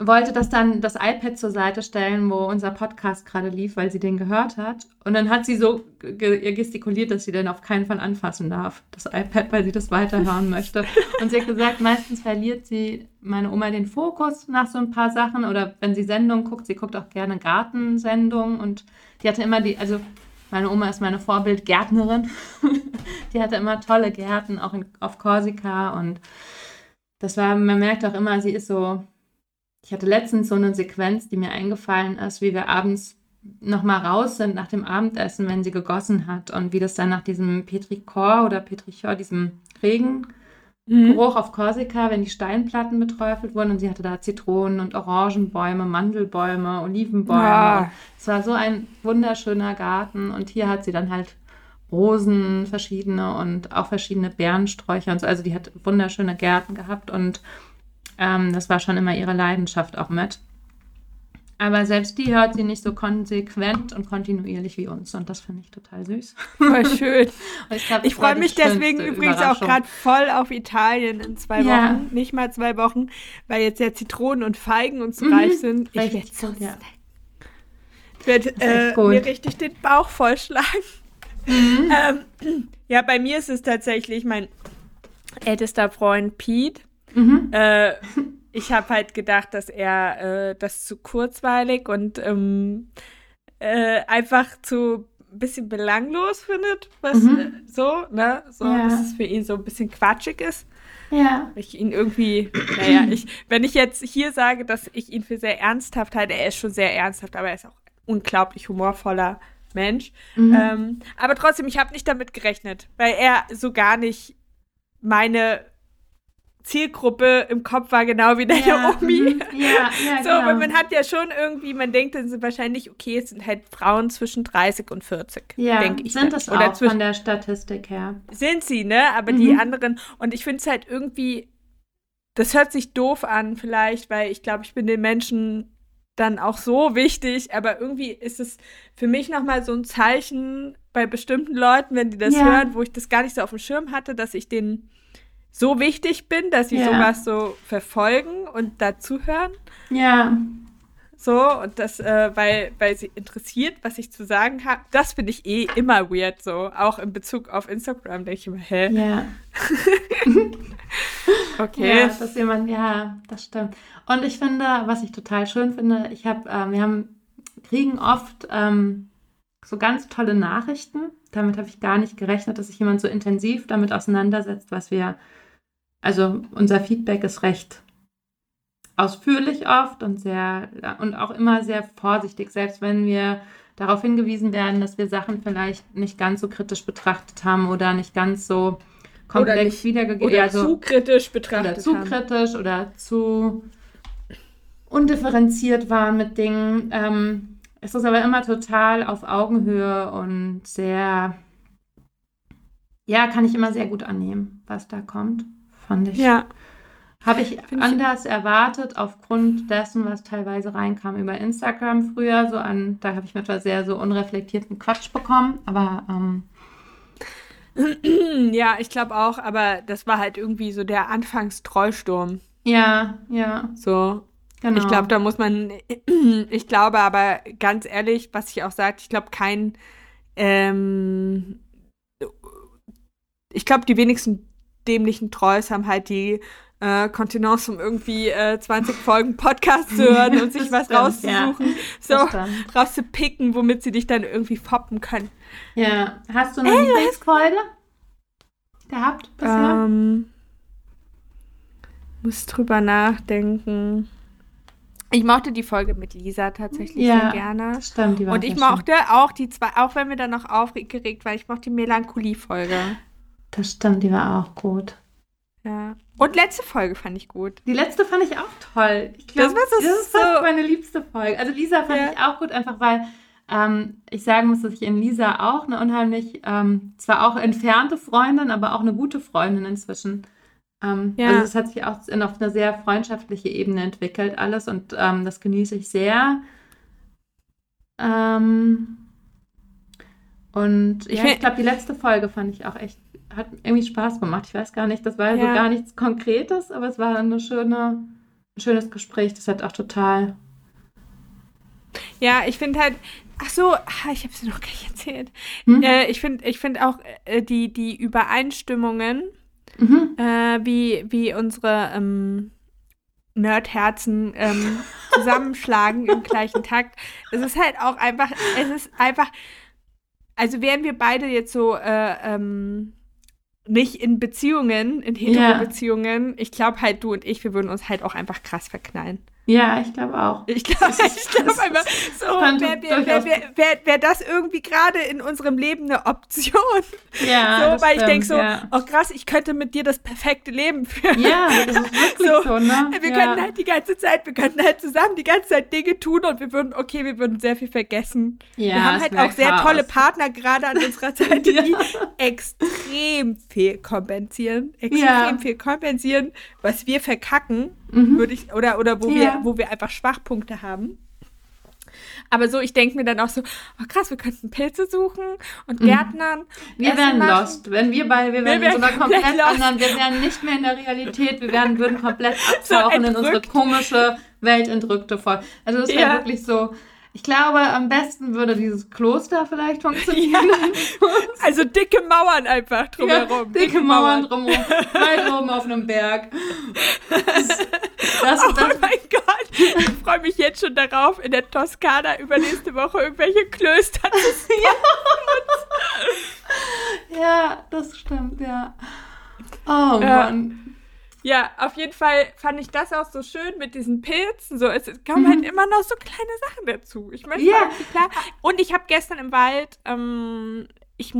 wollte das dann das iPad zur Seite stellen, wo unser Podcast gerade lief, weil sie den gehört hat. Und dann hat sie so ihr gestikuliert, dass sie den auf keinen Fall anfassen darf, das iPad, weil sie das weiterhören möchte. Und sie hat gesagt, meistens verliert sie meine Oma den Fokus nach so ein paar Sachen oder wenn sie Sendungen guckt, sie guckt auch gerne Gartensendungen und die hatte immer die, also meine Oma ist meine Vorbildgärtnerin. die hatte immer tolle Gärten, auch in, auf Korsika und das war, man merkt auch immer, sie ist so, ich hatte letztens so eine Sequenz, die mir eingefallen ist, wie wir abends nochmal raus sind nach dem Abendessen, wenn sie gegossen hat und wie das dann nach diesem Petrichor oder Petrichor, diesem Regengeruch Mhm. auf Korsika, wenn die Steinplatten beträufelt wurden und sie hatte da Zitronen und Orangenbäume, Mandelbäume, Olivenbäume. Ja. Und Es war so ein wunderschöner Garten und hier hat sie dann halt Rosen, verschiedene und auch verschiedene Beerensträucher und so. Also die hat wunderschöne Gärten gehabt und ähm, das war schon immer ihre Leidenschaft auch mit. Aber selbst die hört sie nicht so konsequent und kontinuierlich wie uns und das finde ich total süß. Voll schön. Ich Ich freue mich deswegen übrigens auch gerade voll auf Italien in zwei Wochen. Ja. Nicht mal zwei Wochen, weil jetzt ja Zitronen und Feigen und so Mhm. reif sind. Ich werde so ja. Ich werde äh, mir richtig den Bauch vollschlagen. Mhm. Ähm, ja, bei mir ist es tatsächlich mein ältester Freund Pete. Mhm. Äh, ich habe halt gedacht, dass er äh, das zu kurzweilig und ähm, äh, einfach zu ein bisschen belanglos findet, was Mhm. äh, so, ne, so, Ja. dass es für ihn so ein bisschen quatschig ist. Ja. Ich ihn irgendwie, naja, ich, wenn ich jetzt hier sage, dass ich ihn für sehr ernsthaft halte, er ist schon sehr ernsthaft, aber er ist auch ein unglaublich humorvoller Mensch. Mhm. Ähm, aber trotzdem, ich habe nicht damit gerechnet, weil er so gar nicht meine Zielgruppe im Kopf war, genau wie deine ja. Omi. Mhm. Ja, ja, So, genau. aber man hat ja schon irgendwie, man denkt dann sind wahrscheinlich, okay, es sind halt Frauen zwischen 30 und 40, ja, denke ich. sind dann. es Oder auch zwischen, von der Statistik her. sind sie, ne? Aber die Mhm. anderen, und ich finde es halt irgendwie, das hört sich doof an, vielleicht, weil ich glaube, ich bin den Menschen dann auch so wichtig, aber irgendwie ist es für mich nochmal so ein Zeichen bei bestimmten Leuten, wenn die das hören, wo ich das gar nicht so auf dem Schirm hatte, dass ich denen so wichtig bin, dass sie Ja. sowas so verfolgen und dazuhören. Ja, So, und das, äh, weil, weil sie interessiert, was ich zu sagen habe. Das finde ich eh immer weird, so. Auch in Bezug auf Instagram denke ich immer, hä? ja. Okay. Ja, dass jemand, ja, das stimmt. Und ich finde, was ich total schön finde, ich habe, ähm, wir haben, kriegen oft ähm, so ganz tolle Nachrichten. Damit habe ich gar nicht gerechnet, dass sich jemand so intensiv damit auseinandersetzt, was wir, also unser Feedback ist recht ausführlich oft und sehr, und auch immer sehr vorsichtig, selbst wenn wir darauf hingewiesen werden, dass wir Sachen vielleicht nicht ganz so kritisch betrachtet haben oder nicht ganz so komplex wiedergegeben. Oder ja, so- zu kritisch betrachtet oder zu haben. kritisch oder zu undifferenziert waren mit Dingen. Ähm, es ist aber immer total auf Augenhöhe und sehr, ja, kann ich immer sehr gut annehmen, was da kommt, fand ich. Ja. Habe ich Find ich- anders erwartet, aufgrund dessen, was teilweise reinkam über Instagram früher. So an, da habe ich manchmal sehr so unreflektierten Quatsch bekommen. Aber ähm, Ja, ich glaube auch, aber das war halt irgendwie so der Anfangstreusturm. ja, ja, So. genau. Ich glaube, da muss man, ich glaube aber ganz ehrlich, was ich auch sagte, ich glaube kein, ähm, ich glaube, die wenigsten dämlichen Treus haben halt die äh, Kontenance, um irgendwie äh, 20 Folgen Podcast zu hören und sich was stimmt, rauszusuchen, so Das stimmt. rauszupicken, womit sie dich dann irgendwie foppen können. Ja, hast du eine Lieblingsfolge gehabt bisher? Ähm, muss drüber nachdenken. Ich mochte die Folge mit Lisa tatsächlich Ja. sehr gerne. Stimmt, die war Und ich sehr schön. mochte auch die zwei, auch wenn wir dann noch aufgeregt waren, ich mochte die Melancholie-Folge. Das stimmt, die war auch gut. Ja. Und letzte Folge fand ich gut. Die letzte fand ich auch toll. Ich glaube, Das war so- das ist so- meine liebste Folge. Also Lisa fand Ja. ich auch gut, einfach weil ähm, ich sagen muss, dass ich in Lisa auch eine unheimlich, ähm, zwar auch entfernte Freundin, aber auch eine gute Freundin inzwischen Ähm, Ja. Also es hat sich auch in, auf eine sehr freundschaftliche Ebene entwickelt alles und ähm, das genieße ich sehr. Ähm, und Ich ja, ich glaube, die letzte Folge fand ich auch echt, hat irgendwie Spaß gemacht. Ich weiß gar nicht, das war so Ja. gar nichts Konkretes, aber es war eine schöne, ein schönes Gespräch. Das hat auch total. Ja, ich finde halt, ach so, ah, ich habe es noch gar nicht erzählt. Hm? Äh, ich finde ich find auch äh, die, die Übereinstimmungen, Mhm. äh, wie, wie unsere ähm, Nerdherzen ähm, zusammenschlagen im gleichen Takt. Es ist halt auch einfach, es ist einfach, also wären wir beide jetzt so äh, ähm, nicht in Beziehungen, in Ja. Hetero-Beziehungen, ich glaube halt du und ich, wir würden uns halt auch einfach krass verknallen. Ja, ich glaube auch. Ich glaube glaub einfach, so, wär, wär, wär, wär das irgendwie gerade in unserem Leben eine Option. Ja, so, weil ich denke stimmt, so, ja. oh krass, ich könnte mit dir das perfekte Leben führen. Ja, das ist wirklich So, so, ne? Wir ja. könnten halt die ganze Zeit, wir könnten halt zusammen die ganze Zeit Dinge tun und wir würden, okay, wir würden sehr viel vergessen. Ja, wir haben halt auch sehr Chaos. tolle Partner gerade an unserer Seite, die Ja. extrem viel kompensieren. Extrem viel kompensieren, was wir verkacken, Mhm. würde ich, oder, oder wo, Ja. wir, wo wir einfach Schwachpunkte haben. Aber so, ich denke mir dann auch so, oh krass, wir könnten Pilze suchen und Gärtnern. Wir Essen wären machen. lost. Wenn wir beide, wir wären in so einer komplett komplett anderen, wir wären nicht mehr in der Realität, wir wären, würden komplett So abtauchen in unsere komische, weltentrückte Folge. Also das wäre Ja. wirklich so, ich glaube, am besten würde dieses Kloster vielleicht funktionieren. Also dicke Mauern einfach Ja, drumherum. dicke Mauern drumherum, weit oben auf einem Berg. Das, das, Oh das, mein Gott, ich freue mich jetzt schon darauf, in der Toskana übernächste Woche irgendwelche Klöster zu sehen. ja, das stimmt, ja. Oh Ja. Mann. Ja, auf jeden Fall fand ich das auch so schön mit diesen Pilzen. So, es kommen Mhm. halt immer noch so kleine Sachen dazu. Ich Ja. irgendwie klar. Und ich habe gestern im Wald, ähm, ich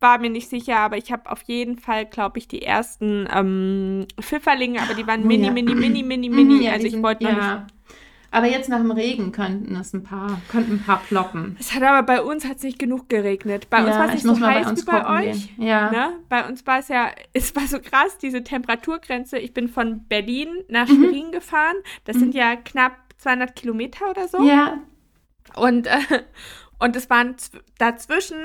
war mir nicht sicher, aber ich habe auf jeden Fall, glaube ich, die ersten ähm, Pfifferlinge, aber die waren Oh mini, ja. mini, mini, mini, Mhm, mini. ja, also ich wollte noch nicht ja. Aber jetzt nach dem Regen könnten es ein paar, könnten ein paar ploppen. Es hat aber bei uns hat's nicht genug geregnet. Bei uns ja, war es ich nicht so heiß bei uns wie bei euch. Ja. Ne? Bei uns war es ja, es war so krass, diese Temperaturgrenze. Ich bin von Berlin nach Mhm. Schwerin gefahren. Das sind ja knapp 200 Kilometer oder so. Ja. Und, äh, und es waren zw- dazwischen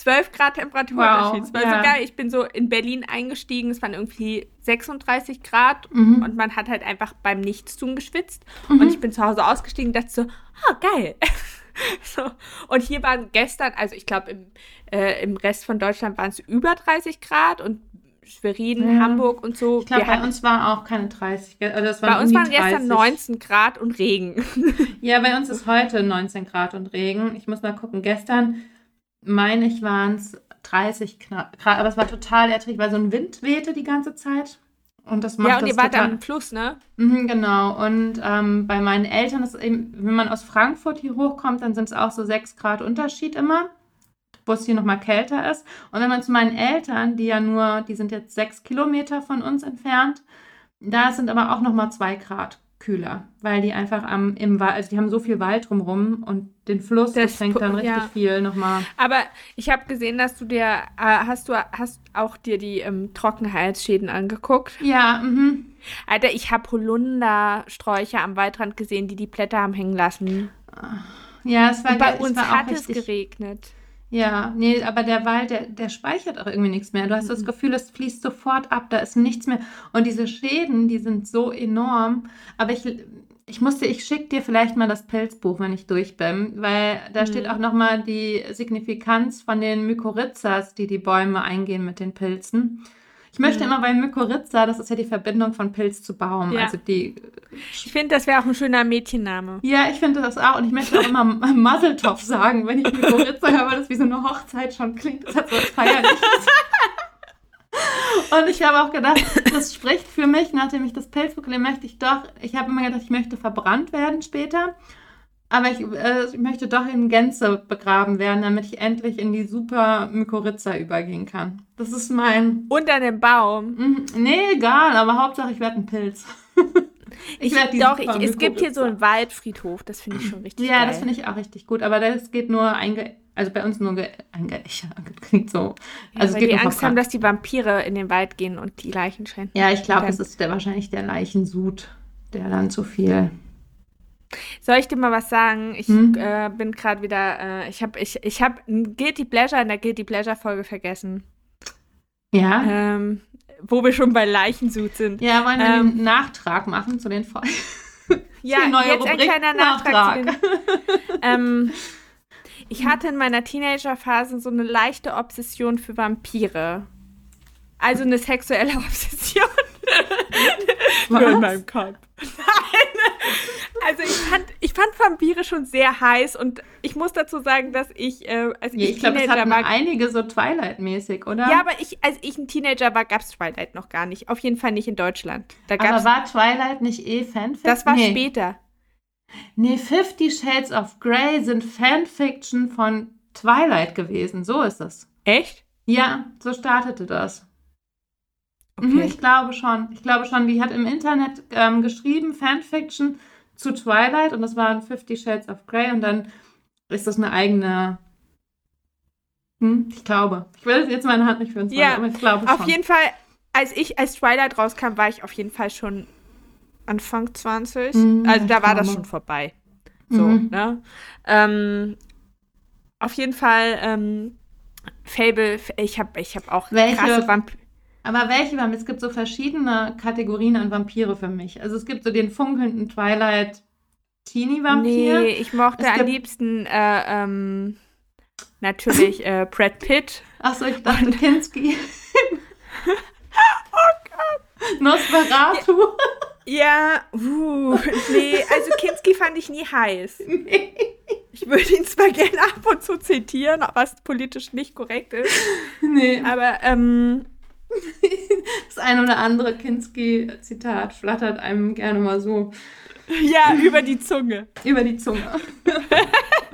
12 Grad Temperaturunterschied. Wow, Es war ja. so geil. Ich bin so in Berlin eingestiegen. Es waren irgendwie 36 Grad. Mhm. Und man hat halt einfach beim Nichtstun geschwitzt. Mhm. Und ich bin zu Hause ausgestiegen und dachte so, ah, geil. so. Und hier waren gestern, also ich glaube, im, äh, im Rest von Deutschland waren es über 30 Grad und Schwerin, Ja. Hamburg und so. Ich glaube, bei hatten- uns war auch keine 30. gell? Also bei uns waren die gestern 30. 19 Grad und Regen. Ja, bei uns ist heute 19 Grad und Regen. Ich muss mal gucken. Gestern, meine ich, waren es 30 Kna- Grad. Aber es war total erträglich, weil so ein Wind wehte die ganze Zeit. Und das macht ja, und das ihr wart total... am Fluss, ne? Mhm, genau. Und ähm, bei meinen Eltern ist eben, wenn man aus Frankfurt hier hochkommt, dann sind es auch so 6 Grad Unterschied immer, wo es hier nochmal kälter ist. Und wenn man zu meinen Eltern, die ja nur, die sind jetzt 6 Kilometer von uns entfernt, da sind aber auch nochmal 2 Grad kühler, weil die einfach am, im Wald, also die haben so viel Wald drumrum und den Fluss, das, fängt dann richtig ja. viel nochmal. Aber ich habe gesehen, dass du dir, äh, hast du hast auch dir die ähm, Trockenheitsschäden angeguckt? Ja, mhm. Alter, ich habe Holundersträucher am Waldrand gesehen, die die Blätter haben hängen lassen. Ja, es war, Und bei uns war hat auch es geregnet. Ja, nee, aber der Wald, der, der speichert auch irgendwie nichts mehr. Du hast Mhm. das Gefühl, es fließt sofort ab, da ist nichts mehr. Und diese Schäden, die sind so enorm. Aber ich, ich musste, ich schicke dir vielleicht mal das Pilzbuch, wenn ich durch bin, weil da steht Mhm. auch nochmal die Signifikanz von den Mykorrhizas, die die Bäume eingehen mit den Pilzen. Ich möchte Mhm. immer bei Mykorrhiza, das ist ja die Verbindung von Pilz zu Baum, Ja. also die Ich finde, das wäre auch ein schöner Mädchenname. ja, ich finde das auch. Und ich möchte auch immer Muzzletop sagen, wenn ich Mykorrhiza höre, weil das wie so eine Hochzeit schon klingt. Das hat so was Feierliches. Und ich habe auch gedacht, das spricht für mich, nachdem ich das Pilzbuch gelesen möchte ich doch, ich habe immer gedacht, ich möchte verbrannt werden später. Aber ich, äh, ich möchte doch in Gänze begraben werden, damit ich endlich in die super Mykorrhiza übergehen kann. Das ist mein. Unter einem Baum. Mhm, Nee, egal, aber Hauptsache ich werde ein Pilz. Ich, werd die doch, ich, es gibt hier so einen Waldfriedhof, das finde ich schon richtig Ja, geil. das finde ich auch richtig gut. Aber das geht nur einge Also bei uns nur ge ein Geächer. Klingt so. Also ja, weil die Angst haben, dass die Vampire in den Wald gehen und die Leichen schänden. Ja, ich glaube, es ist der, wahrscheinlich der Leichensud, der dann zu viel. Soll ich dir mal was sagen? Ich hm? äh, bin gerade wieder, äh, ich habe ich, ich hab Guilty Pleasure in der Guilty Pleasure Folge vergessen. Ja. Ähm, wo wir schon bei Leichensud sind. Ja, wollen wir ähm, einen Nachtrag machen zu den Folgen? ja, jetzt Rubrik ein kleiner Nachtrag. Nachtrag. Den, ähm, ich hatte in meiner Teenagerphase so eine leichte Obsession für Vampire. Also eine sexuelle Obsession. Nur in meinem Kopf. Also ich fand, ich fand Vampire schon sehr heiß und ich muss dazu sagen, dass ich, äh, als ja, ich, ich glaube, es hatten war, einige so Twilight-mäßig, oder? Ja, aber ich, als ich ein Teenager war, gab es Twilight noch gar nicht. Auf jeden Fall nicht in Deutschland. Da aber war Twilight nicht eh Fanfiction? Das war nee. später. Nee, Fifty Shades of Grey sind Fanfiction von Twilight gewesen. So ist es. Echt? Ja, so startete das. Mhm, okay. Ich glaube schon. Ich glaube schon. Die hat im Internet ähm, geschrieben, Fanfiction zu Twilight und das waren Fifty Shades of Grey und dann ist das eine eigene. Hm, ich glaube. Ich will jetzt meine Hand nicht für uns ja, aber ich glaube schon. Auf jeden Fall, als ich als Twilight rauskam, war ich auf jeden Fall schon Anfang 20. Mhm, also da war das schon vorbei. So, mhm. ne? Ähm, auf jeden Fall, ähm, Fable, ich habe ich hab auch welche, krasse Vampire. Aber welche Vampire? Es gibt so verschiedene Kategorien an Vampire für mich. Also es gibt so den funkelnden Twilight Teenie-Vampir. Nee, ich mochte es am liebsten äh, ähm, natürlich äh, Brad Pitt. Achso, ich dachte Und Kinski. oh Gott. Nosferatu. Ja, uh, nee, also Kinski fand ich nie heiß. Nee. Ich würde ihn zwar gerne ab und zu zitieren, was politisch nicht korrekt ist. Nee. Aber, ähm. Das ein oder andere Kinski-Zitat flattert einem gerne mal so. Ja, über die Zunge. Über die Zunge.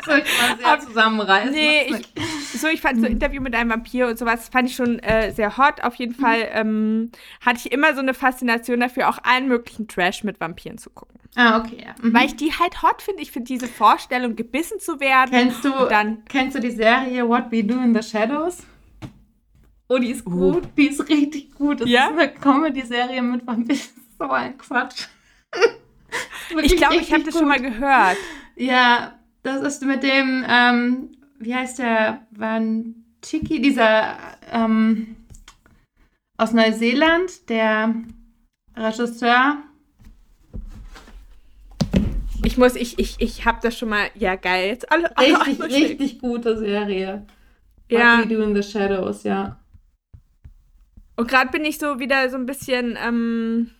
Soll ich mal sehr zusammenreißen? Nee, ich, so, ich fand so Interview mit einem Vampir und sowas, fand ich schon äh, sehr hot. Auf jeden Fall ähm, hatte ich immer so eine Faszination dafür, auch allen möglichen Trash mit Vampiren zu gucken. Ah, okay, ja. Mhm. Weil ich die halt hot finde. Ich finde diese Vorstellung, gebissen zu werden. Kennst du, dann, kennst du die Serie What We Do in the Shadows? Oh, die ist uh. gut. Uh. Die ist richtig gut. Das ja? ist eine Comedy-Serie mit Vampiren. So ein Quatsch. ich glaube, ich habe das schon mal gehört. Ja, das ist mit dem, ähm, wie heißt der, Van Chiki, dieser ähm, aus Neuseeland, der Regisseur. Ich muss, ich, ich, ich habe das schon mal, ja geil, jetzt alle. alle richtig, alle richtig gute Serie. Ja. What We Do in the Shadows, ja. Und gerade bin ich so wieder so ein bisschen ähm,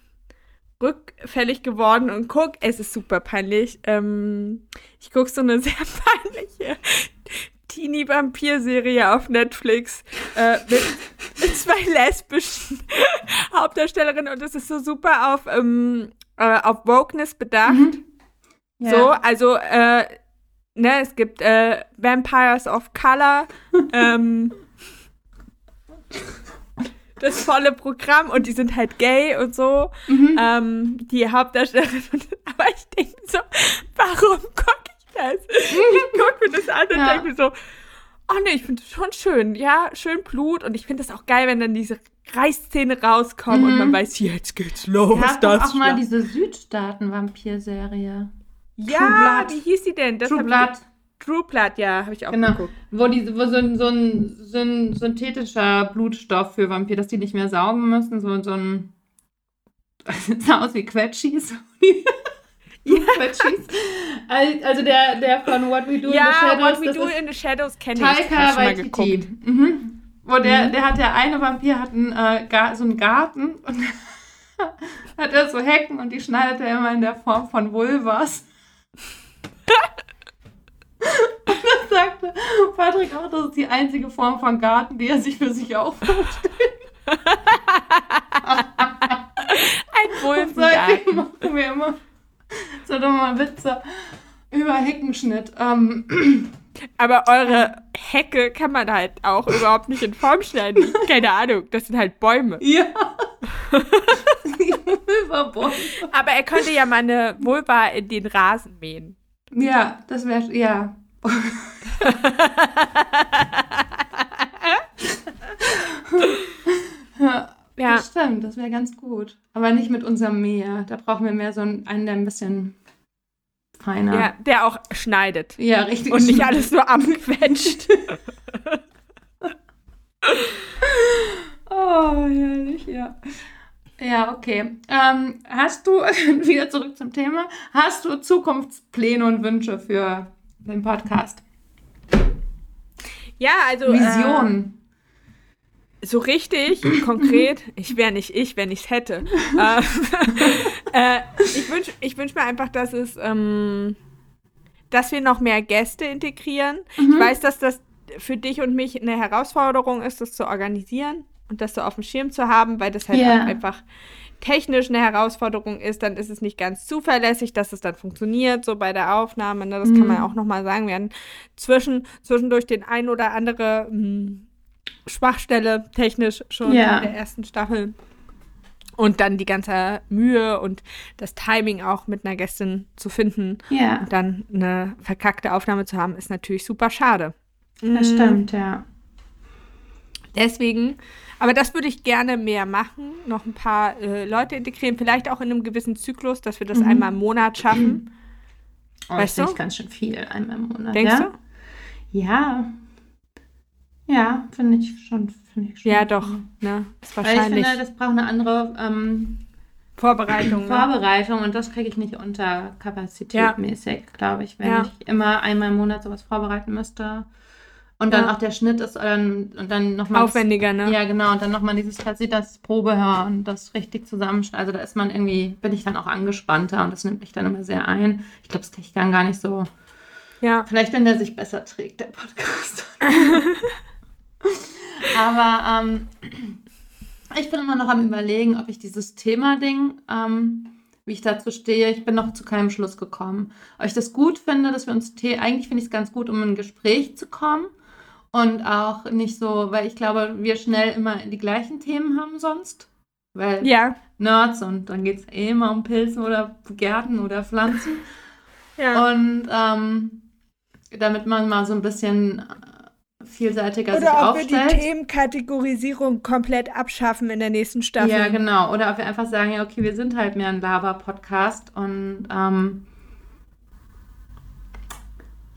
rückfällig geworden und guck, es ist super peinlich. Ähm, ich gucke so eine sehr peinliche Teenie-Vampir-Serie auf Netflix äh, mit, zwei lesbischen Hauptdarstellerinnen und es ist so super auf, ähm, äh, auf Wokeness bedacht. Mhm. Ja. So, also, äh, ne, es gibt äh, Vampires of Color, ähm, das volle Programm und die sind halt gay und so. Mhm. Ähm, die Hauptdarstellerin. Aber ich denke so, warum gucke ich das? Ich gucke mir das an und ja. denke mir so, oh ne, ich finde es schon schön. Ja, schön Blut und ich finde es auch geil, wenn dann diese Reißzähne rauskommen mhm. und man weiß, jetzt geht's los. Ja, das auch mal diese Südstaaten-Vampir-Serie. Ja, wie hieß die denn? Das True Blood. True Blood, ja, habe ich auch genau. geguckt. Wo, die, wo so, ein, so, ein, so ein synthetischer Blutstoff für Vampir, dass die nicht mehr saugen müssen, so, so ein. Das sah aus wie Quetschis. ja. Quetschis. Also der, der von What We Do ja, in the Shadows. What We Do in the Shadows kenne ich. Taika Waititi. Mhm. Wo der, mhm. der hat der eine Vampir hat einen, äh, so einen Garten und hat er so Hecken und die schneidet er immer in der Form von Vulvas. Und dann sagte Patrick auch, das ist die einzige Form von Garten, die er sich für sich auch vorstellt. Ein Wolfengarten. machen wir immer so dumme Witze über Heckenschnitt. Ähm. Aber eure Hecke kann man halt auch überhaupt nicht in Form schneiden. Keine Ahnung, das sind halt Bäume. Ja. Aber er könnte ja mal eine Vulva in den Rasen mähen. Ja, das wäre, ja. ja, ja. Das stimmt, das wäre ganz gut. Aber nicht mit unserem Meer. Da brauchen wir mehr so einen, einen der ein bisschen feiner. Ja, der auch schneidet. Ja, richtig. Und nicht alles so abquetscht. oh, herrlich, ja. Ja, okay. Ähm, hast du, wieder zurück zum Thema, hast du Zukunftspläne und Wünsche für den Podcast? Ja, also. Visionen. Äh, so richtig, konkret, ich wäre nicht ich, wenn ich es hätte. äh, äh, ich wünsche ich wünsch mir einfach, dass es, ähm, dass wir noch mehr Gäste integrieren. Mhm. Ich weiß, dass das für dich und mich eine Herausforderung ist, das zu organisieren und das so auf dem Schirm zu haben, weil das halt yeah. einfach technisch eine Herausforderung ist, dann ist es nicht ganz zuverlässig, dass es dann funktioniert, so bei der Aufnahme. Ne? Das mm. kann man mhm. auch nochmal sagen. Wir hatten zwischen, zwischendurch den ein oder andere mh, hm, Schwachstelle technisch schon yeah. in der ersten Staffel. Und dann die ganze Mühe und das Timing auch mit einer Gästin zu finden yeah. und dann eine verkackte Aufnahme zu haben, ist natürlich super schade. Das mhm. stimmt, ja. Deswegen, aber das würde ich gerne mehr machen, noch ein paar äh, Leute integrieren, vielleicht auch in einem gewissen Zyklus, dass wir das mhm. einmal im Monat schaffen. Oh, weißt das du? ganz schön viel, einmal im Monat. Denkst ja? du? Ja. Ja, finde ich schon. Find ich schon ja, doch. Ne? Das wahrscheinlich. Weil ich finde, das braucht eine andere ähm, Vorbereitung. Ne? Vorbereitung und das kriege ich nicht unter kapazitätmäßig, ja. glaube ich, wenn ja. ich immer einmal im Monat sowas vorbereiten müsste. Und dann ja. auch der Schnitt ist ähm, und dann nochmal. Aufwendiger, das, ne? Ja, genau. Und dann nochmal dieses plötzlich das Probehör und das richtig zusammenschneiden. Also da ist man irgendwie, bin ich dann auch angespannter und das nimmt mich dann immer sehr ein. Ich glaube, das kriege ich dann gar nicht so. Ja. Vielleicht, wenn der sich besser trägt, der Podcast. Aber ähm, ich bin immer noch am überlegen, ob ich dieses Thema-Ding, ähm, wie ich dazu stehe, ich bin noch zu keinem Schluss gekommen. Ob ich das gut finde, dass wir uns, eigentlich finde ich es ganz gut, um in ein Gespräch zu kommen. Und auch nicht so, weil ich glaube, wir schnell immer die gleichen Themen haben sonst. Weil ja. Nerds und dann geht es eh immer um Pilze oder Gärten oder Pflanzen. Ja. Und ähm, damit man mal so ein bisschen vielseitiger Oder sich ob aufstellt. wir die Themenkategorisierung komplett abschaffen in der nächsten Staffel. Ja, genau. Oder ob wir einfach sagen, ja, okay, wir sind halt mehr ein Laber-Podcast und ähm,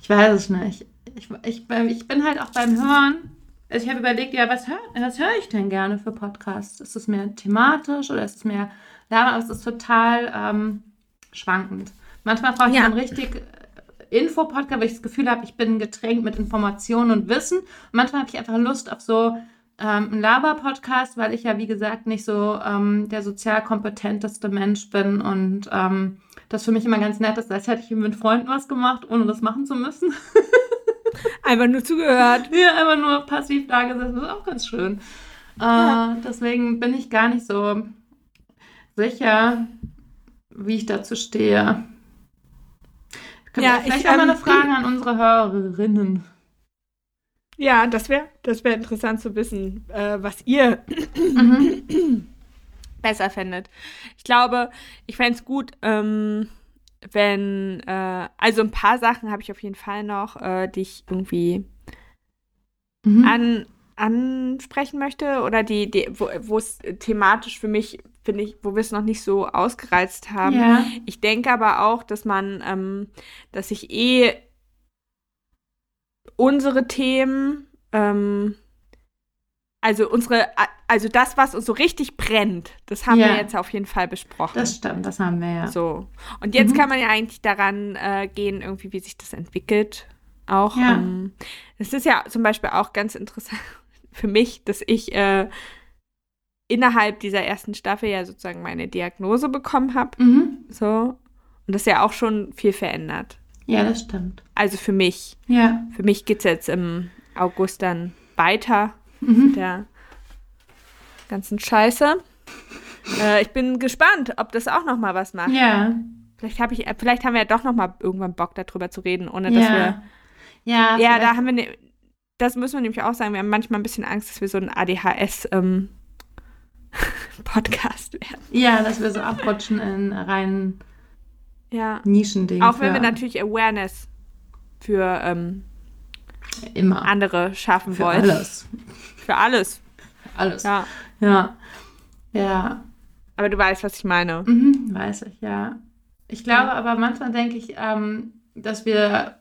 ich weiß es nicht. Ich, ich, ich bin halt auch beim Hören. Also ich habe überlegt, ja, was höre was hör ich denn gerne für Podcasts? Ist es mehr thematisch oder ist es mehr Laber? Aber es ist total ähm, schwankend. Manchmal brauche ich ja. dann richtig Info-Podcast, weil ich das Gefühl habe, ich bin getränkt mit Informationen und Wissen. Und manchmal habe ich einfach Lust auf so ähm, einen Laber-Podcast, weil ich ja, wie gesagt, nicht so ähm, der sozial kompetenteste Mensch bin und ähm, das für mich immer ganz nett ist, als hätte ich mit Freunden was gemacht, ohne das machen zu müssen. einfach nur zugehört. Ja, einfach nur passiv da gesessen. Das ist auch ganz schön. Äh, ja. Deswegen bin ich gar nicht so sicher, wie ich dazu stehe. Können ja, wir vielleicht ich, auch mal eine ähm, Frage an unsere Hörerinnen. Ja, das wäre das wär interessant zu wissen, äh, was ihr mhm. besser fändet. Ich glaube, ich fände es gut, ähm, wenn, äh, also ein paar Sachen habe ich auf jeden Fall noch, äh, die ich irgendwie mhm. an, ansprechen möchte oder die, die wo es thematisch für mich finde ich, wo wir es noch nicht so ausgereizt haben. Ja. Ich denke aber auch, dass man, ähm, dass ich eh unsere Themen, ähm, also unsere, also das, was uns so richtig brennt, das haben ja. wir jetzt auf jeden Fall besprochen. Das stimmt, das haben wir ja. So. Und jetzt mhm. kann man ja eigentlich daran äh, gehen, irgendwie, wie sich das entwickelt. Auch. Ja. Ähm, das ist ja zum Beispiel auch ganz interessant für mich, dass ich äh, innerhalb dieser ersten Staffel ja sozusagen meine Diagnose bekommen habe. Mhm. So. Und das ja auch schon viel verändert. Ja, das stimmt. Also für mich. Ja. Für mich geht es jetzt im August dann weiter mhm. mit der ganzen Scheiße. Äh, ich bin gespannt, ob das auch noch mal was macht. Ja. Vielleicht, hab ich, vielleicht haben wir ja doch noch mal irgendwann Bock, darüber zu reden, ohne dass ja. wir. Ja, ja da haben wir. Ne, das müssen wir nämlich auch sagen. Wir haben manchmal ein bisschen Angst, dass wir so ein ADHS ähm, Podcast werden. Ja, dass wir so abrutschen in rein ja. Nischending. Auch wenn wir natürlich Awareness für ähm, Immer. andere schaffen Für wollt. alles. Für alles. Für alles. Ja. Ja. Ja. Aber du weißt, was ich meine. Mhm, weiß ich, ja. Ich glaube aber manchmal denke ich, ähm, dass wir.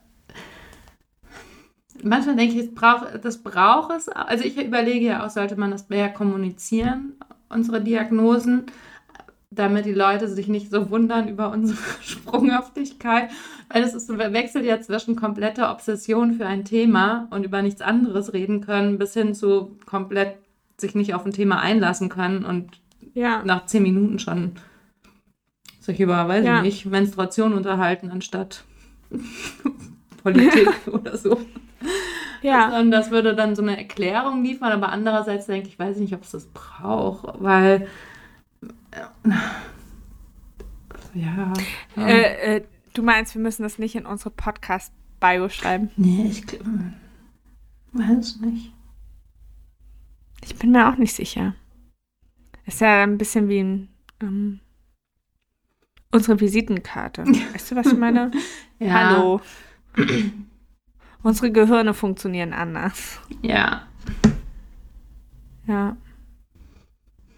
Manchmal denke ich, es braucht, das braucht es. Also ich überlege ja auch, sollte man das mehr kommunizieren, unsere Diagnosen, damit die Leute sich nicht so wundern über unsere Sprunghaftigkeit. Weil es ist, wechselt ja zwischen kompletter Obsession für ein Thema und über nichts anderes reden können, bis hin zu komplett sich nicht auf ein Thema einlassen können und Ja. nach zehn Minuten schon sich über, weiß Ja. ich nicht, Menstruation unterhalten, anstatt Politik oder so. Ja. Und das würde dann so eine Erklärung liefern, aber andererseits denke ich, weiß ich nicht, ob es das braucht, weil ja. ja. Äh, äh, du meinst, wir müssen das nicht in unsere Podcast-Bio schreiben? nee, ich gl- weiß nicht. Ich bin mir auch nicht sicher. Ist ja ein bisschen wie ein, ähm, unsere Visitenkarte. Weißt du, was ich meine? Ja, Hallo. unsere Gehirne funktionieren anders. Ja. Ja.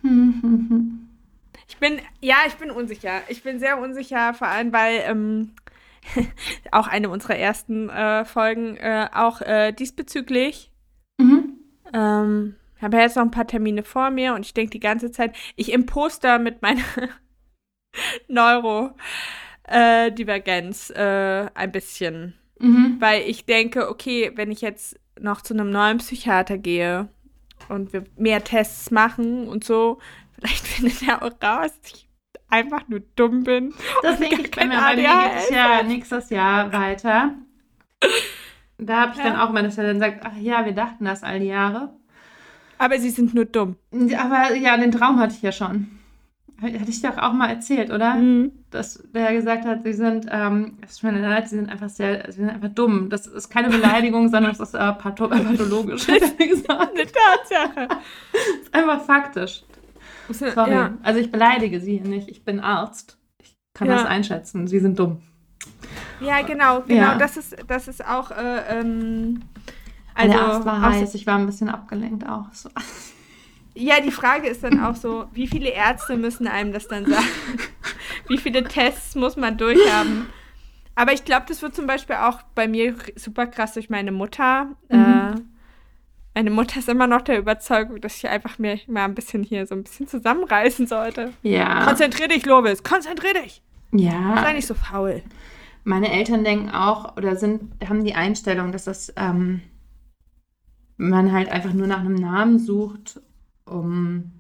Hm, hm, hm. Ich bin, ja, ich bin unsicher. Ich bin sehr unsicher, vor allem, weil ähm, auch eine unserer ersten äh, Folgen äh, auch äh, diesbezüglich Mhm. Ähm, habe jetzt noch ein paar Termine vor mir und ich denke die ganze Zeit, ich imposter mit meiner Neurodivergenz äh, ein bisschen. Mhm. Weil ich denke, okay, wenn ich jetzt noch zu einem neuen Psychiater gehe und wir mehr Tests machen und so, vielleicht findet er auch raus, dass ich einfach nur dumm bin. Das denke ich bei mir, bei mir geht ja nächstes Jahr weiter. Da habe ich dann Ja. auch mal, dass er dann sagt, ach ja, wir dachten das all die Jahre. Aber sie sind nur dumm. Aber ja, den Traum hatte ich ja schon. Hatte ich dir auch mal erzählt, oder? Mhm. Dass der gesagt hat, sie sind, ähm, es tut mir leid, sie sind einfach sehr, sie sind einfach dumm. Das ist keine Beleidigung, sondern es ist äh, patho pathologisch, hat er gesagt. Eine Tatsache. Das ist einfach faktisch. Sorry. Ja. Also ich beleidige sie nicht. Ich bin Arzt. Ich kann Ja. das einschätzen. Sie sind dumm. ja, genau, genau. Ja. Das ist, das ist auch, äh, ähm, Also, der Arzt war heiß. Ich war ein bisschen abgelenkt auch. So. Ja, die Frage ist dann auch so, wie viele Ärzte müssen einem das dann sagen? wie viele Tests muss man durchhaben? Aber ich glaube, das wird zum Beispiel auch bei mir super krass durch meine Mutter. Äh, Mhm. Meine Mutter ist immer noch der Überzeugung, dass ich einfach mir mal ein bisschen hier so ein bisschen zusammenreißen sollte. Ja. Konzentrier dich, Lovis, konzentrier dich. Sei Ja. nicht so faul. Meine Eltern denken auch oder sind, haben die Einstellung, dass das ähm, man halt einfach nur nach einem Namen sucht, um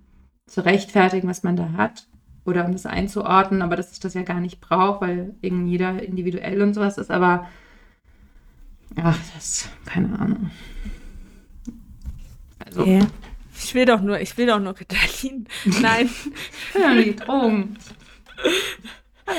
zu rechtfertigen, was man da hat. Oder um das einzuordnen, aber dass ich das ja gar nicht brauche, weil irgendwie jeder individuell und sowas ist. Aber ach, das, keine Ahnung. Also, Ich will doch nur, ich will doch nur Ritalin. Nein. ja, die Drogen.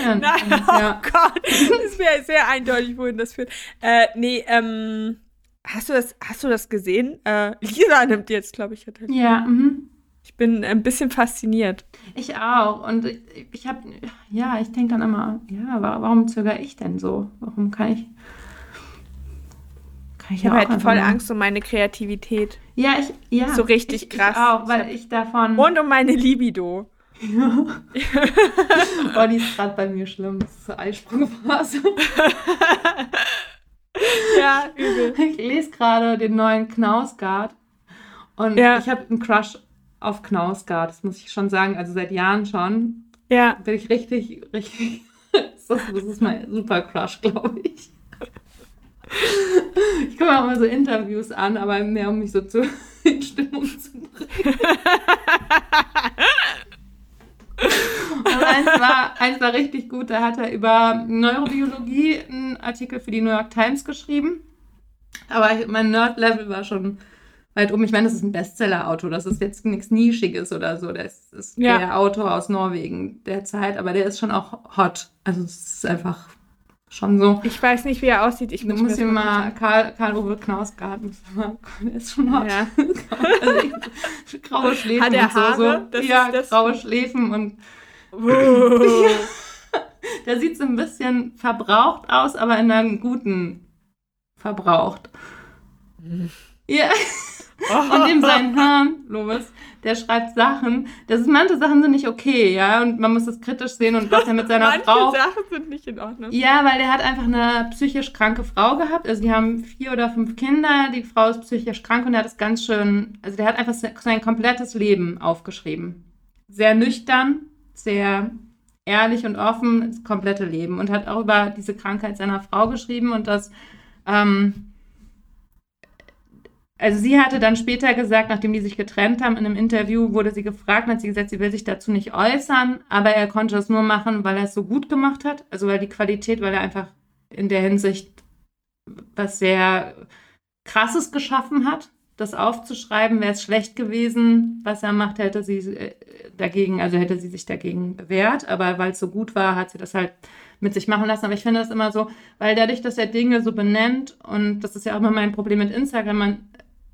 Ja, Nein, ja. oh Gott, das wäre sehr eindeutig, wohin das führt. Äh, nee, ähm, hast du das, hast du das gesehen? Äh, Lisa nimmt jetzt, glaube ich, Ritalin. ja mhm. Ich bin ein bisschen fasziniert. Ich auch. Und ich, ich habe, ja, ich denke dann immer, ja, wa- warum zögere ich denn so? Warum kann ich. Ich Ich habe halt voll Angst um meine Kreativität Ja, ich, ja. So richtig ich, krass. Ich auch, Ich weil hab- ich davon. und um meine Libido. oh, die ist gerade bei mir schlimm. Das ist so Eisprungphase. Ja, übel. Ich lese gerade den neuen Knausgard. Und Ja. ich habe einen Crush auf Knausgard. Das muss ich schon sagen. Also seit Jahren schon. Ja, bin ich richtig, richtig. Das ist, das ist mein super Crush, glaube ich. Ich gucke mir auch mal so Interviews an, aber mehr um mich so zu, in Stimmung zu bringen. Und eins war, eins war richtig gut, da hat er über Neurobiologie einen Artikel für die New York Times geschrieben. Aber mein Nerd-Level war schon weit um. Ich meine, das ist ein Bestseller-Autor, das ist jetzt nichts Nischiges oder so. Das ist Ja. der Autor aus Norwegen der Zeit, aber der ist schon auch hot. Also es ist einfach schon so. ich weiß nicht, wie er aussieht. Ich Du muss musst ihm mal Karl, Knausgard, musst du mal- der ist schon hot. Ja. Also ich, graue Schläfen Hat er und so. Haare? so. Das ja, graue Schläfen und Wow. der sieht so ein bisschen verbraucht aus, aber in einem guten verbraucht. Ja. Und ihm sein Hirn, Lovis, der schreibt Sachen. Das ist, manche Sachen sind nicht okay, ja. Und man muss das kritisch sehen und was er mit seiner Manche Frau. Sachen sind nicht in Ordnung. Ja, weil der hat einfach eine psychisch kranke Frau gehabt. Also die haben vier oder fünf Kinder. Die Frau ist psychisch krank und der hat es ganz schön. Also der hat einfach se- sein komplettes Leben aufgeschrieben. Sehr nüchtern, sehr ehrlich und offen, das komplette Leben. Und hat auch über diese Krankheit seiner Frau geschrieben und das. Ähm, also sie hatte dann später gesagt, nachdem die sich getrennt haben, in einem Interview wurde sie gefragt, hat sie gesagt, sie will sich dazu nicht äußern, aber er konnte das nur machen, weil er es so gut gemacht hat. Also weil die Qualität, weil er einfach in der Hinsicht was sehr Krasses geschaffen hat, das aufzuschreiben. Wäre es schlecht gewesen, was er macht, hätte sie äh, dagegen, also hätte sie sich dagegen bewährt. Aber weil es so gut war, hat sie das halt mit sich machen lassen. Aber ich finde das immer so, weil dadurch, dass er Dinge so benennt, und das ist ja auch immer mein Problem mit Instagram, man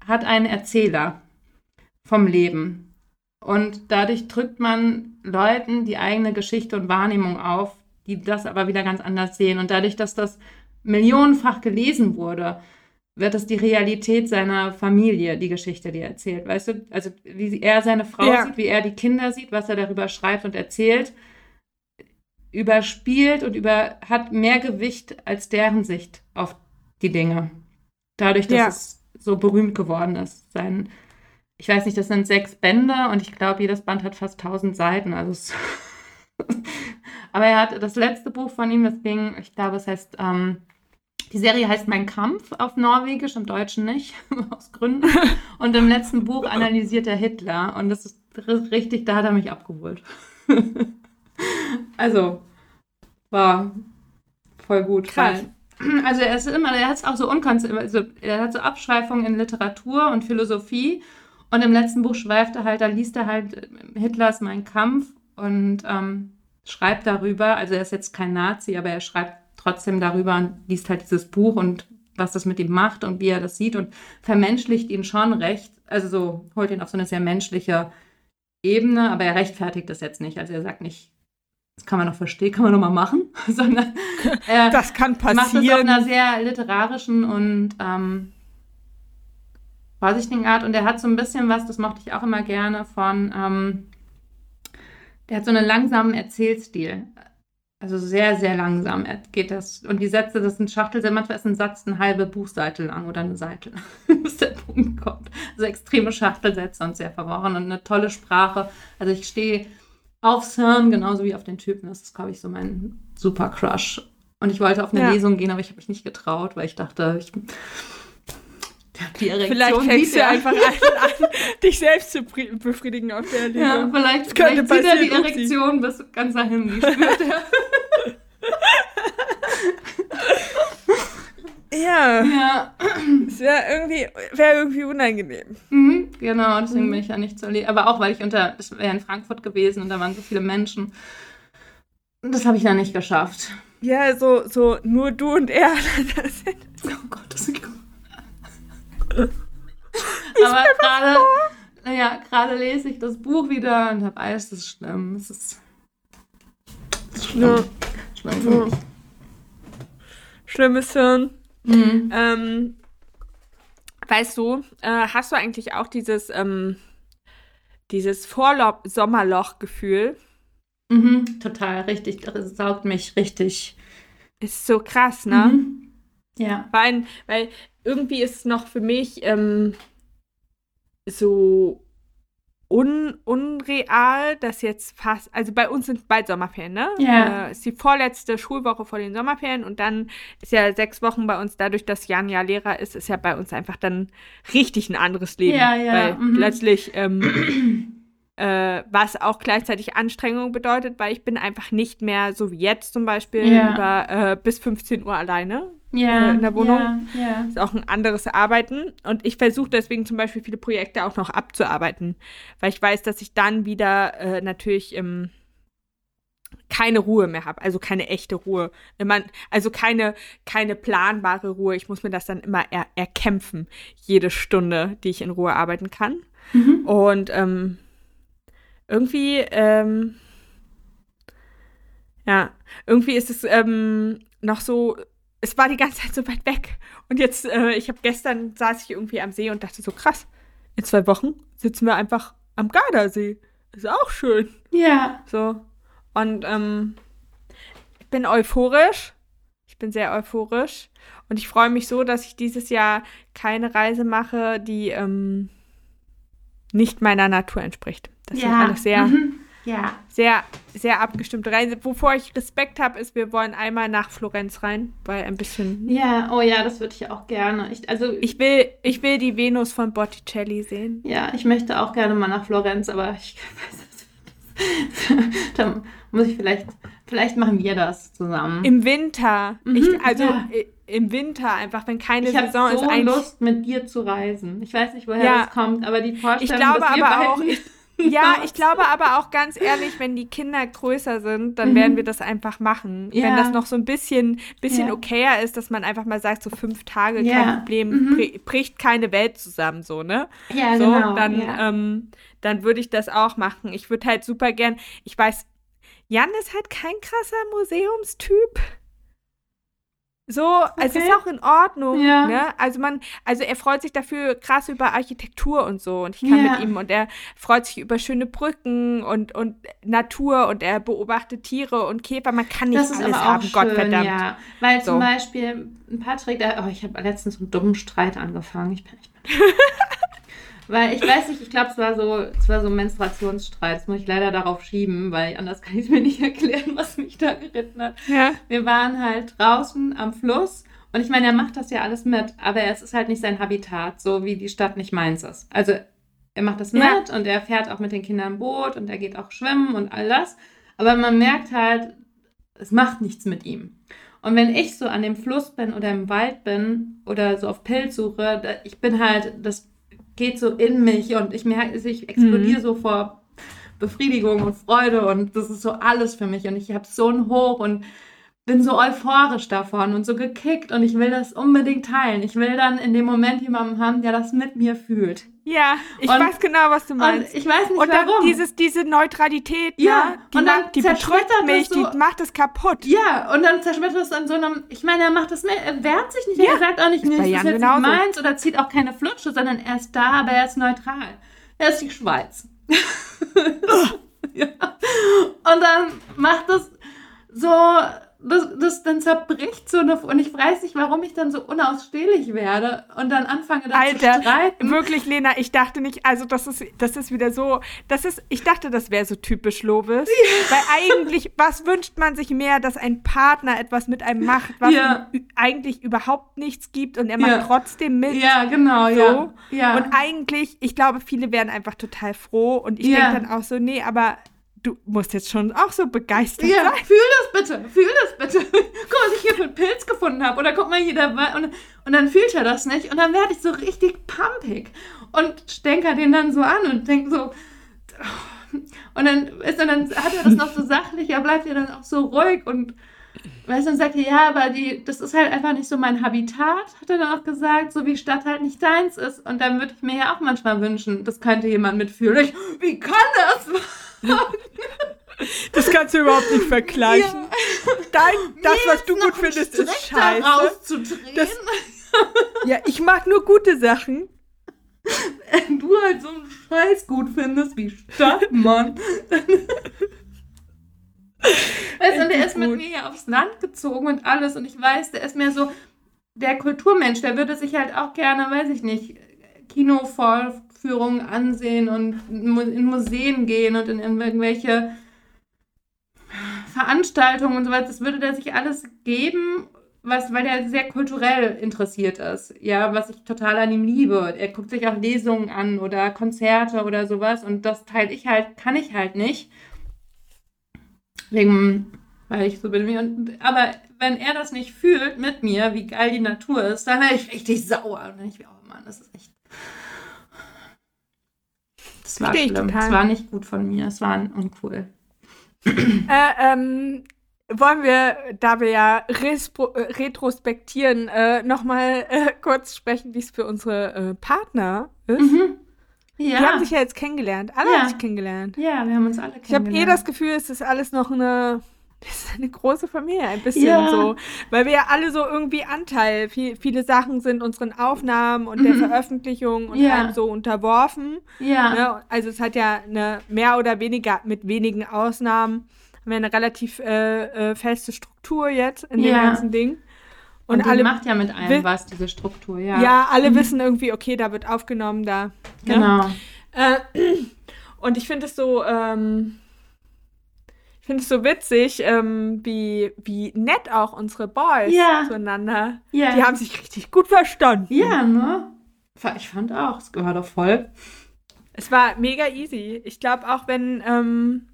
hat einen Erzähler vom Leben. Und dadurch drückt man Leuten die eigene Geschichte und Wahrnehmung auf, die das aber wieder ganz anders sehen. Und dadurch, dass das millionenfach gelesen wurde, wird es die Realität seiner Familie, die Geschichte, die er erzählt. Weißt du, also wie er seine Frau Ja. sieht, wie er die Kinder sieht, was er darüber schreibt und erzählt, überspielt und über, hat mehr Gewicht als deren Sicht auf die Dinge. Dadurch, dass Ja. es so berühmt geworden ist. Sein, ich weiß nicht, das sind sechs Bände und ich glaube, jedes Band hat fast 1000 Seiten. Also Aber er hat das letzte Buch von ihm, das ging, ich glaube, es heißt, ähm, die Serie heißt Mein Kampf auf Norwegisch, im Deutschen nicht, aus Gründen. Und im letzten Buch analysiert er Hitler und das ist ri- richtig, da hat er mich abgeholt. also, war voll gut. Krass. Also er ist immer, er hat auch so unkonzentriert, also er hat so Abschweifungen in Literatur und Philosophie. Und im letzten Buch schweift er halt, da liest er halt Hitlers Mein Kampf und ähm, schreibt darüber, also er ist jetzt kein Nazi, aber er schreibt trotzdem darüber und liest halt dieses Buch und was das mit ihm macht und wie er das sieht und vermenschlicht ihn schon recht, also so holt ihn auf so eine sehr menschliche Ebene, aber er rechtfertigt das jetzt nicht. Also er sagt nicht, das kann man noch verstehen, kann man noch mal machen, sondern er Das kann macht das auf passieren. einer sehr literarischen und ähm, vorsichtigen Art. Und er hat so ein bisschen was, das mochte ich auch immer gerne, von, ähm, der hat so einen langsamen Erzählstil. Also sehr, sehr langsam geht das. Und die Sätze, das sind Schachtelsätze, manchmal ist ein Satz eine halbe Buchseite lang oder eine Seite, bis der Punkt kommt. Also extreme Schachtelsätze und sehr verworren und eine tolle Sprache. Also ich stehe aufs Hirn genauso wie auf den Typen. Das ist, glaube ich, so mein super Crush. Und ich wollte auf eine Ja. Lesung gehen, aber ich habe mich nicht getraut, weil ich dachte, ich, die Erektion Vielleicht fängst du er. einfach an, dich selbst zu befriedigen auf der Linie. Ja, vielleicht, Das könnte vielleicht sieht er die passieren. Erektion bis ganz dahin. Die spürt er. Ja, ja. es wäre irgendwie, wär irgendwie unangenehm. Mhm, genau, deswegen Mhm. bin ich ja nicht Lesung. Aber auch, weil ich unter, das wäre in Frankfurt gewesen und da waren so viele Menschen. Und Das habe ich dann nicht geschafft. Ja, so, so nur du und er. Das Oh Gott, das ist Aber gerade, ja, gerade lese ich das Buch wieder und habe alles, das ist schlimm. Es ist, es ist schlimm. Ja. Schlimm für mich. schlimmes Hirn. Mhm. Ähm, weißt du, äh, hast du eigentlich auch dieses, ähm, dieses Vorlo-Sommerloch-Gefühl? Mhm, total, richtig. Das saugt mich richtig. Ist so krass, ne? Mhm. Ja. Weil, weil irgendwie ist es noch für mich ähm, so un, unreal, dass jetzt fast, also bei uns sind bald Sommerferien, ne? Ja. Äh, ist die vorletzte Schulwoche vor den Sommerferien und dann ist ja sechs Wochen bei uns, dadurch, dass Jan ja Lehrer ist, ist ja bei uns einfach dann richtig ein anderes Leben. Ja, ja, Weil mhm. plötzlich, ähm, äh, was auch gleichzeitig Anstrengung bedeutet, weil ich bin einfach nicht mehr, so wie jetzt zum Beispiel, Ja. über, äh, bis 15 Uhr alleine Ja. Äh, in der Wohnung. Ja. ist auch ein anderes Arbeiten. Und ich versuche deswegen zum Beispiel viele Projekte auch noch abzuarbeiten, weil ich weiß, dass ich dann wieder äh, natürlich ähm, keine Ruhe mehr habe, also keine echte Ruhe. Man, also keine, keine planbare Ruhe. Ich muss mir das dann immer er erkämpfen, jede Stunde, die ich in Ruhe arbeiten kann. Mhm. Und ähm, irgendwie, ähm, ja, irgendwie ist es ähm, noch so es war die ganze Zeit so weit weg. Und jetzt, äh, ich habe gestern saß ich irgendwie am See und dachte so, krass, in zwei Wochen sitzen wir einfach am Gardasee. Ist auch schön. Ja. So. Und ähm, ich bin euphorisch. Ich bin sehr euphorisch. Und ich freue mich so, dass ich dieses Jahr keine Reise mache, die ähm, nicht meiner Natur entspricht. Das sind alles sehr, Mhm. Ja. sehr, sehr abgestimmte Reisen. Wovor ich Respekt habe, ist, wir wollen einmal nach Florenz rein, weil ein bisschen. Ja, oh ja, das würde ich auch gerne. Ich, also, Ich will, ich will die Venus von Botticelli sehen. ja, ich möchte auch gerne mal nach Florenz, aber ich weiß es Da muss ich vielleicht, vielleicht machen wir das zusammen. Im Winter. Mhm, ich, also ja. i- im Winter einfach, wenn keine ich habe Saison so ist, eigentlich. Lust, mit dir zu reisen. Ich weiß nicht, woher Ja. das kommt, aber die Ich Vorstellung, glaube dass wir aber auch, beiden- ich, ja, ich glaube aber auch ganz ehrlich, wenn die Kinder größer sind, dann Mhm. werden wir das einfach machen. Ja. Wenn das noch so ein bisschen, bisschen Ja. okayer ist, dass man einfach mal sagt, so fünf Tage, Ja. kein Problem, Mhm. bri- bricht keine Welt zusammen, so, ne? ja, so, genau. dann, ja. ähm, dann würde ich das auch machen. Ich würde halt super gern, ich weiß, Jan ist halt kein krasser Museumstyp. So, es Okay. ist auch in Ordnung. Ja. Ne? Also man, also er freut sich dafür krass über Architektur und so. Und ich kann Ja. mit ihm und er freut sich über schöne Brücken und, und Natur und er beobachtet Tiere und Käfer. Man kann nicht das ist alles aber auch haben, schön, Gottverdammt. ja. Weil So. zum Beispiel Patrick, oh, ich habe letztens einen dummen Streit angefangen. Ich bin, ich bin Weil ich weiß nicht, ich glaube, es war so, es war so ein Menstruationsstreit. Das muss ich leider darauf schieben, weil anders kann ich es mir nicht erklären, was mich da geritten hat. Ja. Wir waren halt draußen am Fluss und ich meine, er macht das ja alles mit, aber es ist halt nicht sein Habitat, so wie die Stadt nicht meins ist. Also er macht das mit Ja. und er fährt auch mit den Kindern Boot und er geht auch schwimmen und all das. Aber man merkt halt, es macht nichts mit ihm. Und wenn ich so an dem Fluss bin oder im Wald bin oder so auf Pilzsuche, da, ich bin halt, das geht so in mich und ich merke, ich explodiere so vor Befriedigung und Freude und das ist so alles für mich und ich habe so einen Hoch und bin so euphorisch davon und so gekickt und ich will das unbedingt teilen. Ich will dann in dem Moment jemanden haben, der das mit mir fühlt. Ja, ich Und- weiß genau, was du Und meinst. ich weiß nicht Und dann warum. dieses, diese Neutralität, Ja, ne? die, und dann macht, die zerschmettert mich, so- die macht es kaputt. Ja, und dann zerschmettert es an so einem. Ich meine, er macht das mehr, er wehrt sich nicht, Ja, er sagt auch nicht, nee, das ist jetzt nicht meins oder zieht auch keine Flutsche, sondern er ist da, aber er ist neutral. Er ist die Schweiz. ja. Und dann macht das so, das, das dann zerbricht so eine, und ich weiß nicht, warum ich dann so unausstehlich werde und dann anfange da Alter, zu streiten. wirklich, Lena, ich dachte nicht, also das ist, das ist wieder so, das ist, ich dachte, das wäre so typisch Lovis. Weil eigentlich, was wünscht man sich mehr, dass ein Partner etwas mit einem macht, was Ja. ihm eigentlich überhaupt nichts gibt und er macht Ja. trotzdem mit. Ja, genau, So. ja. ja. Und eigentlich, ich glaube, viele wären einfach total froh und ich Ja. denke dann auch so, nee, aber du musst jetzt schon auch so begeistert Ja, sein. fühl das bitte, fühl das bitte. Guck, was ich hier für einen Pilz gefunden habe. Oder guck mal hier, Wa- und, und dann fühlt er das nicht. Und dann werde ich so richtig pumpig und stänker den dann so an und denke so. Und dann, ist, und dann hat er das noch so sachlich, er bleibt ja dann auch so ruhig und weißt du, dann sagt er, ja, aber die, das ist halt einfach nicht so mein Habitat, hat er dann auch gesagt, so wie Stadt halt nicht deins ist. Und dann würde ich mir ja auch manchmal wünschen, das könnte jemand mitfühlen. Ich, wie kann das? Das kannst du überhaupt nicht vergleichen. Dein, das, Mir was du gut findest, ist Strick da scheiße. rauszudrehen. Das- Ja, ich mag nur gute Sachen. Wenn du halt so einen Scheiß gut findest wie Stadtmann. weißt du, der ist mit mir hier aufs Land gezogen und alles und ich weiß, der ist mehr so der Kulturmensch, der würde sich halt auch gerne, weiß ich nicht, Kinovorführungen ansehen und in Museen gehen und in, in irgendwelche Veranstaltungen und so weiter. Das würde der sich alles geben, was, weil der sehr kulturell interessiert ist. Ja, was ich total an ihm liebe. Er guckt sich auch Lesungen an oder Konzerte oder sowas und das teile ich halt, kann ich halt nicht. Wegen, weil ich so bin. wie- Und, aber wenn er das nicht fühlt mit mir, wie geil die Natur ist, dann wäre ich richtig sauer. Und ich, oh Mann, das ist echt. Das war Versteh ich schlimm. total. Das war nicht gut von mir. Es war uncool. Äh, ähm, wollen wir, da wir ja respro- äh, retrospektieren, äh, nochmal äh, kurz sprechen, wie es für unsere äh, Partner ist? Mhm. Die Ja. haben sich ja jetzt kennengelernt. Alle Ja. haben sich kennengelernt. ja, wir haben uns alle Ich habe eh kennengelernt. das Gefühl, es ist alles noch eine ist eine große Familie, ein bisschen Ja. so. Weil wir ja alle so irgendwie Anteil, viel, viele Sachen sind unseren Aufnahmen und der Mhm. Veröffentlichung und Ja. allem so unterworfen. Ja. Ne? Also es hat ja eine mehr oder weniger mit wenigen Ausnahmen haben wir eine relativ äh, äh, feste Struktur jetzt in dem ganzen Ding. Und, Und, die alle, macht ja mit allem was, diese Struktur, ja. ja. alle wissen irgendwie, okay, da wird aufgenommen, da. ne? Genau. Äh, und ich finde es so, ähm, ich finde es so witzig, ähm, wie, wie nett auch unsere Boys Ja. zueinander. Ja. Die haben sich richtig gut verstanden. Ja, ne? Ich fand auch, es war doch voll. Es war mega easy. Ich glaube auch, wenn, ähm,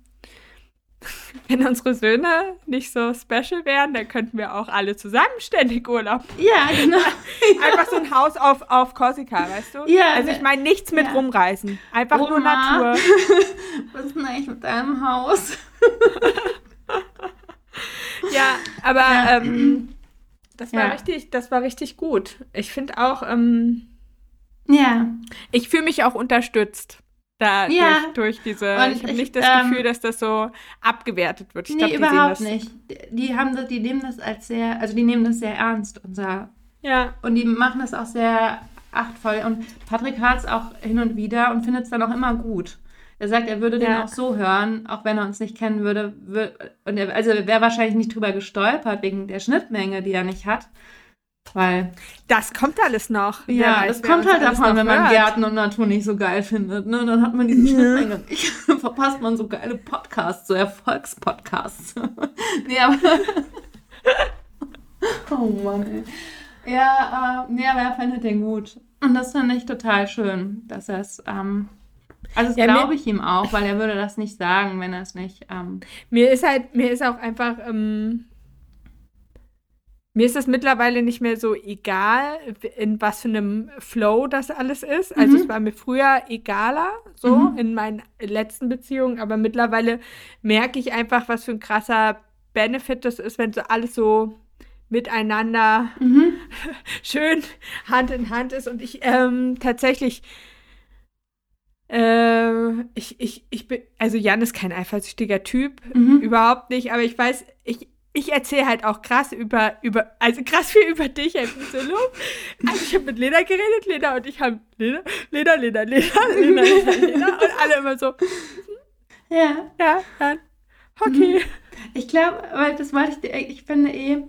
wenn unsere Söhne nicht so special wären, dann könnten wir auch alle zusammen ständig Urlaub. Ja, genau. Einfach so ein Haus auf, auf Korsika, weißt du? Ja, Also ich meine nichts mit ja. rumreißen. Einfach nur Oma. Natur. Was ist denn eigentlich mit deinem Haus? Ja, aber Ja. Ähm, das war Ja. richtig, das war richtig gut. Ich finde auch, ähm, Ja. ich fühle mich auch unterstützt. Da Ja. durch, durch diese. Und ich habe ich, nicht das ähm, Gefühl, dass das so abgewertet wird. Ich nee, glaub, überhaupt das, nicht. Die haben das, die nehmen das als sehr, also die nehmen das sehr ernst, unser. Ja, Und die machen das auch sehr achtvoll. Und Patrick hört es auch hin und wieder und findet es dann auch immer gut. Er sagt, er würde den Ja. auch so hören, auch wenn er uns nicht kennen würde. wür- Und er, also er wäre wahrscheinlich nicht drüber gestolpert wegen der Schnittmenge, die er nicht hat. Weil, das kommt alles noch. Ja, weiß, das kommt halt davon, wenn man hört. Gärten und Natur nicht so geil findet. Ne? Dann hat man diese Schnittmenge nicht. Verpasst man so geile Podcasts, so Erfolgspodcasts. nee, aber. oh Mann, ey. Ja, äh, nee, aber er findet den gut. Und das finde ich total schön, dass er es. Ähm, also, das Ja, glaube ich ihm auch, weil er würde das nicht sagen, wenn er es nicht. Ähm, Mir ist halt, mir ist auch einfach, ähm, mir ist es mittlerweile nicht mehr so egal, in was für einem Flow das alles ist. Also Mhm. es war mir früher egaler, so Mhm. in meinen letzten Beziehungen, aber mittlerweile merke ich einfach, was für ein krasser Benefit das ist, wenn so alles so miteinander mhm. schön Hand in Hand ist und ich ähm, tatsächlich äh, ich, ich, ich bin, also Jan ist kein eifersüchtiger Typ, Mhm. überhaupt nicht, aber ich weiß, ich, ich erzähle halt auch krass über, über, also krass viel über dich, Herr Solo. Also ich habe mit Lena geredet, Lena und ich haben Lena, Lena, Lena, Lena, Lena, Lena, Lena und alle immer so, Ja. ja, Jan, okay. Ich glaube, weil das wollte ich dir, ich finde eh,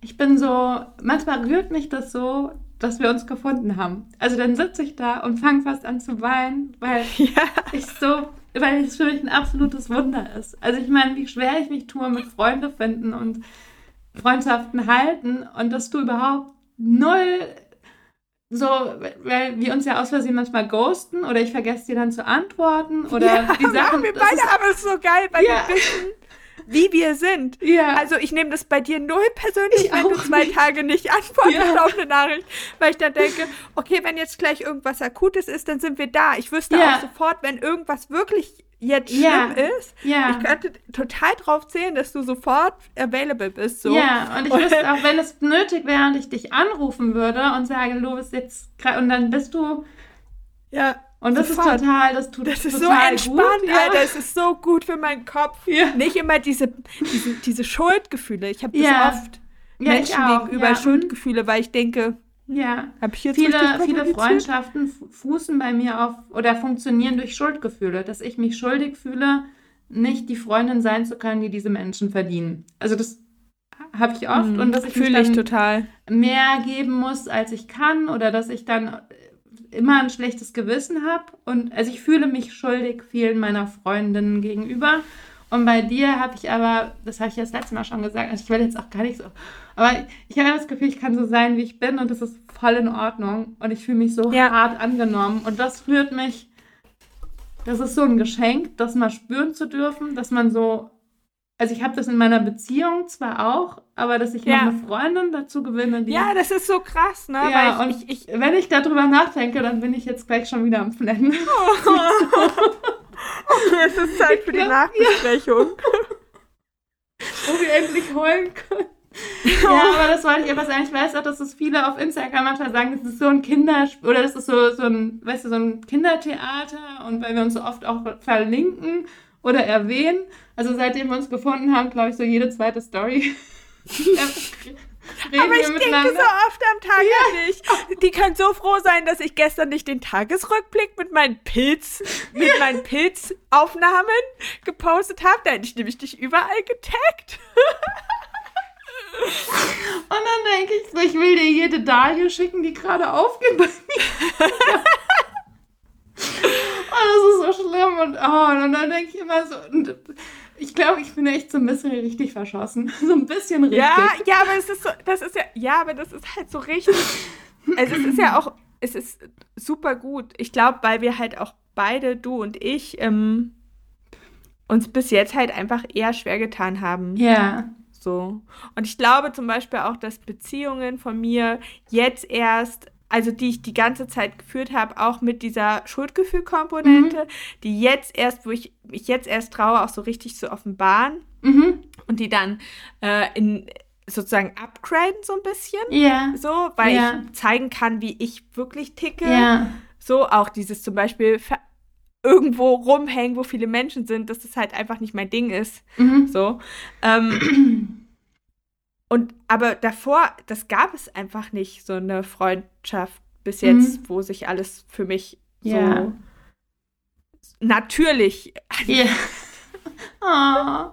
ich bin so, manchmal rührt mich das so, dass wir uns gefunden haben. Also dann sitze ich da und fange fast an zu weinen, weil Ja, ich so, weil es für mich ein absolutes Wunder ist. Also ich meine, wie schwer ich mich tue mit Freunde finden und Freundschaften halten und dass du überhaupt null so, weil wir uns ja aus Versehen manchmal ghosten oder ich vergesse dir dann zu antworten oder ja die Sachen. wir beide, aber es so geil, weil Ja. wir wissen, wie wir sind. ja, Also ich nehme das bei dir null persönlich, Ich wenn du zwei nicht. Tage nicht antwortest Ja. auf eine Nachricht, weil ich dann denke, okay, wenn jetzt gleich irgendwas Akutes ist, dann sind wir da. Ich wüsste Ja. auch sofort, wenn irgendwas wirklich jetzt schlimm Ja. ist, ja. ich könnte total drauf zählen, dass du sofort available bist. So. Ja, und ich wüsste auch, wenn es nötig wäre und ich dich anrufen würde und sage, du bist jetzt gerade, und dann bist du, ja. Und das Sofort. ist total, das tut Das ist so entspannt, gut, ja. Alter. Es ist so gut für meinen Kopf. Ja. Nicht immer diese, diese, diese Schuldgefühle. Ich habe das Ja. oft Menschen gegenüber. Schuldgefühle, weil ich denke, Ja. habe ich jetzt Viele, viele? Freundschaften fu- fußen bei mir auf oder funktionieren durch Schuldgefühle, dass ich mich schuldig fühle, nicht die Freundin sein zu können, die diese Menschen verdienen. Also das habe ich oft Mhm. und dass ich Fühle ich total. mehr geben muss, als ich kann oder dass ich dann immer ein schlechtes Gewissen habe. Und also ich fühle mich schuldig vielen meiner Freundinnen gegenüber. Und bei dir habe ich aber, das habe ich ja das letzte Mal schon gesagt, also ich will jetzt auch gar nicht so, aber ich habe das Gefühl, ich kann so sein, wie ich bin und das ist voll in Ordnung. Und ich fühle mich so Ja. hart angenommen. Und das rührt mich, das ist so ein Geschenk, das mal spüren zu dürfen, dass man so, also ich habe das in meiner Beziehung zwar auch, aber dass ich Ja. noch eine Freundin dazu gewinne, die Ja, das ist so krass, ne? ja, Weil und ich, ich, ich wenn ich darüber nachdenke, dann bin ich jetzt gleich schon wieder am Flennen. es ist Zeit für die Ja. Nachbesprechung. Wo wir endlich heulen können. Ja, aber das wollte ich etwas sagen. Ich weiß auch, dass es viele auf Instagram manchmal sagen, das ist so ein Kinder- oder das ist so, so ein, weißt du, so ein Kindertheater und weil wir uns so oft auch verlinken oder erwähnen. Also seitdem wir uns gefunden haben, glaube ich, so jede zweite Story. Aber ich denke so oft am Tag ja. an dich. Die können so froh sein, dass ich gestern nicht den Tagesrückblick mit meinen Pilz, mit ja. meinen Pilzaufnahmen gepostet habe. Da hätte ich nämlich dich überall getaggt. Und dann denke ich so, ich will dir jede Dahlia schicken, die gerade aufgeht bei mir. oh, das ist so schlimm. Und, oh, und dann denke ich immer so, ich glaube, ich bin echt so ein bisschen richtig verschossen. So ein bisschen richtig. Ja, ja, aber es ist so, das ist ja, ja, aber das ist halt so richtig. also es ist ja auch, es ist super gut. Ich glaube, weil wir halt auch beide, du und ich, ähm, uns bis jetzt halt einfach eher schwer getan haben. Ja. So. Und ich glaube zum Beispiel auch, dass Beziehungen von mir jetzt erst also die ich die ganze Zeit geführt habe, auch mit dieser Schuldgefühlkomponente, mhm. die jetzt erst, wo ich mich jetzt erst traue, auch so richtig zu offenbaren mhm. und die dann äh, in sozusagen upgraden so ein bisschen, ja. so, weil ja. ich zeigen kann, wie ich wirklich ticke. Ja. So auch dieses zum Beispiel irgendwo rumhängen, wo viele Menschen sind, dass das halt einfach nicht mein Ding ist. Mhm. So. Ähm, Und aber davor, das gab es einfach nicht, so eine Freundschaft bis jetzt, mhm. wo sich alles für mich so natürlich. Ja. oh,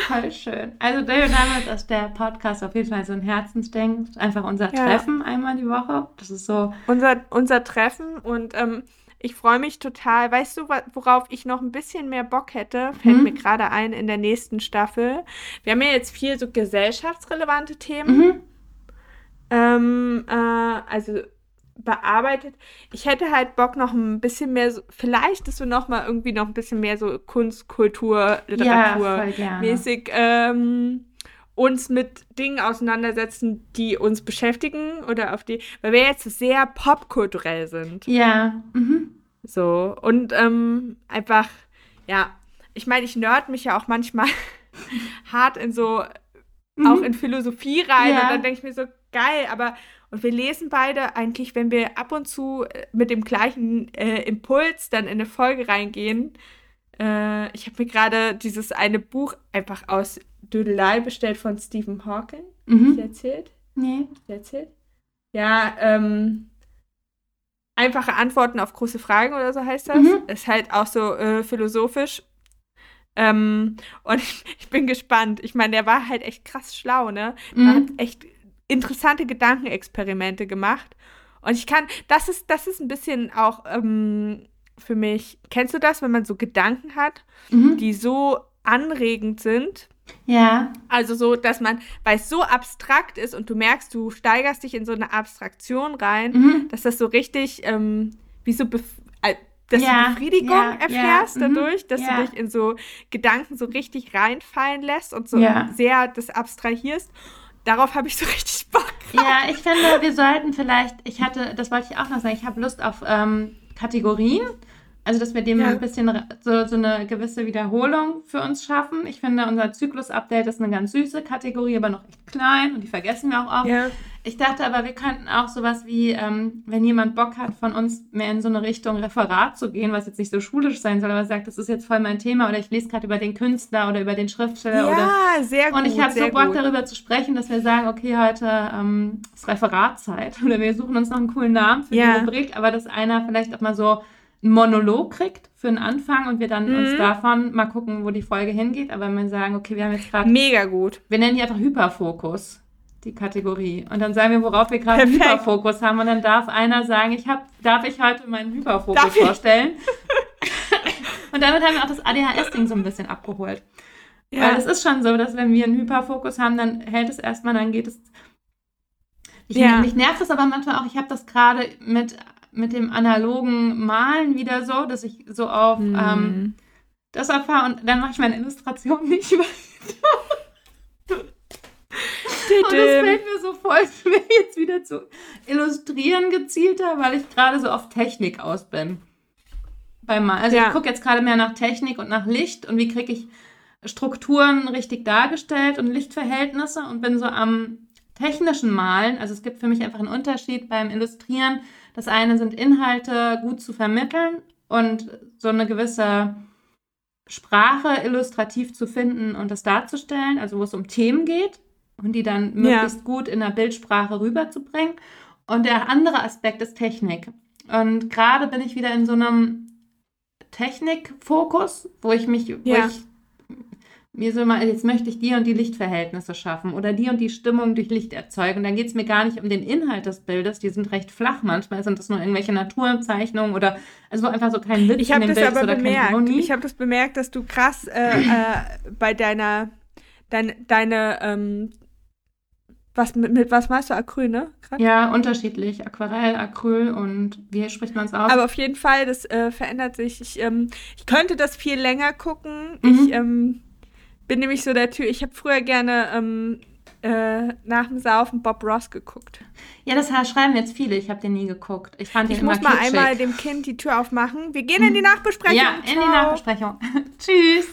voll schön. Also David damit ist der Podcast auf jeden Fall so ein Herzensding. Einfach unser ja. Treffen einmal die Woche. Das ist so. Unser, unser Treffen und ähm, ich freue mich total. Weißt du, worauf ich noch ein bisschen mehr Bock hätte? Fällt mhm. mir gerade ein in der nächsten Staffel. Wir haben ja jetzt viel so gesellschaftsrelevante Themen. Mhm. Ähm, äh, also bearbeitet. Ich hätte halt Bock noch ein bisschen mehr, so, vielleicht, dass wir noch mal irgendwie noch ein bisschen mehr so Kunst, Kultur, Literatur ja, mäßig ähm, uns mit Dingen auseinandersetzen, die uns beschäftigen oder auf die, weil wir jetzt sehr popkulturell sind. Ja. Mhm. So und ähm, einfach, ja, ich meine, ich nerd mich ja auch manchmal hart in so, mhm. auch in Philosophie rein ja. und dann denke ich mir so, geil, aber und wir lesen beide eigentlich, wenn wir ab und zu äh, mit dem gleichen äh, Impuls dann in eine Folge reingehen. Äh, ich habe mir gerade dieses eine Buch einfach aus Dödelei bestellt von Stephen Hawking. Mhm. Hast du erzählt? Nee. Hast du erzählt? Ja, ähm, einfache Antworten auf große Fragen oder so heißt das. Mhm. Ist halt auch so äh, philosophisch. Ähm, und ich, ich, bin gespannt. Ich meine, der war halt echt krass schlau, ne? Mhm. Er hat echt interessante Gedankenexperimente gemacht. Und ich kann, das ist, das ist ein bisschen auch ähm, für mich, kennst du das, wenn man so Gedanken hat, mhm. die so anregend sind, ja. Also so, dass man, weil es so abstrakt ist und du merkst, du steigerst dich in so eine Abstraktion rein, mhm. dass das so richtig ähm, wie so äh, dass ja, du Befriedigung ja, erfährst ja, mhm. dadurch, dass du dich in so Gedanken so richtig reinfallen lässt und so sehr das abstrahierst. Darauf habe ich so richtig Bock. Ja, ich finde, wir sollten vielleicht, ich hatte, das wollte ich auch noch sagen, ich habe Lust auf ähm, Kategorien. Also, dass wir dem ja. ein bisschen so, so eine gewisse Wiederholung für uns schaffen. Ich finde, unser Zyklus-Update ist eine ganz süße Kategorie, aber noch echt klein und die vergessen wir auch oft. Ja. Ich dachte aber, wir könnten auch sowas wie, ähm, wenn jemand Bock hat, von uns mehr in so eine Richtung Referat zu gehen, was jetzt nicht so schulisch sein soll, aber sagt, das ist jetzt voll mein Thema oder ich lese gerade über den Künstler oder über den Schriftsteller. Ja, sehr gut. Und ich habe so Bock gut. darüber zu sprechen, dass wir sagen, okay, heute ähm, ist Referatzeit oder wir suchen uns noch einen coolen Namen für ja. die Rubrik, aber dass einer vielleicht auch mal so einen Monolog kriegt für einen Anfang und wir dann mhm. uns davon mal gucken, wo die Folge hingeht. Aber wenn wir sagen, okay, wir haben jetzt gerade. Mega gut. Wir nennen die einfach Hyperfokus, die Kategorie. Und dann sagen wir, worauf wir gerade Hyperfokus haben. Und dann darf einer sagen, ich hab, darf ich heute meinen Hyperfokus darf vorstellen? und damit haben wir auch das ADHS-Ding so ein bisschen abgeholt. Ja. Weil es ist schon so, dass wenn wir einen Hyperfokus haben, dann hält es erstmal, dann geht es. Ich, ja. Mich nervt es aber manchmal auch, ich habe das gerade mit mit dem analogen Malen wieder so, dass ich so auf mhm. ähm, das erfahre und dann mache ich meine Illustration nicht weiter. und es fällt mir so voll schwer, jetzt wieder zu illustrieren gezielter, weil ich gerade so auf Technik aus bin. Beim Malen. Also ja. ich gucke jetzt gerade mehr nach Technik und nach Licht und wie kriege ich Strukturen richtig dargestellt und Lichtverhältnisse und bin so am technischen Malen. Also es gibt für mich einfach einen Unterschied beim Illustrieren das eine sind Inhalte gut zu vermitteln und so eine gewisse Sprache illustrativ zu finden und das darzustellen, also wo es um Themen geht und die dann möglichst ja. gut in der Bildsprache rüberzubringen. Und der andere Aspekt ist Technik. Und gerade bin ich wieder in so einem Technikfokus, wo ich mich, wo ja. ich mir so mal, jetzt möchte ich die und die Lichtverhältnisse schaffen oder die und die Stimmung durch Licht erzeugen. Dann geht es mir gar nicht um den Inhalt des Bildes, die sind recht flach manchmal, sind das nur irgendwelche Naturzeichnungen oder also einfach so kein Witz ich in dem Bild aber oder bemerkt. Ich habe das bemerkt, dass du krass äh, äh, bei deiner dein, deine ähm, was mit, mit, was meinst du Acryl, ne? Grad? Ja, unterschiedlich. Aquarell, Acryl und wie spricht man es aus? Aber auf jeden Fall, das äh, verändert sich. Ich, ähm, ich könnte das viel länger gucken. Mhm. Ich ähm, bin nämlich so der Typ, ich habe früher gerne ähm, äh, nach dem Saufen Bob Ross geguckt. Ja, das schreiben jetzt viele. Ich habe den nie geguckt. Ich fand den Ich muss mal einmal dem Kind die Tür aufmachen. Wir gehen in die Nachbesprechung. Ja, in Ciao. die Nachbesprechung. Tschüss.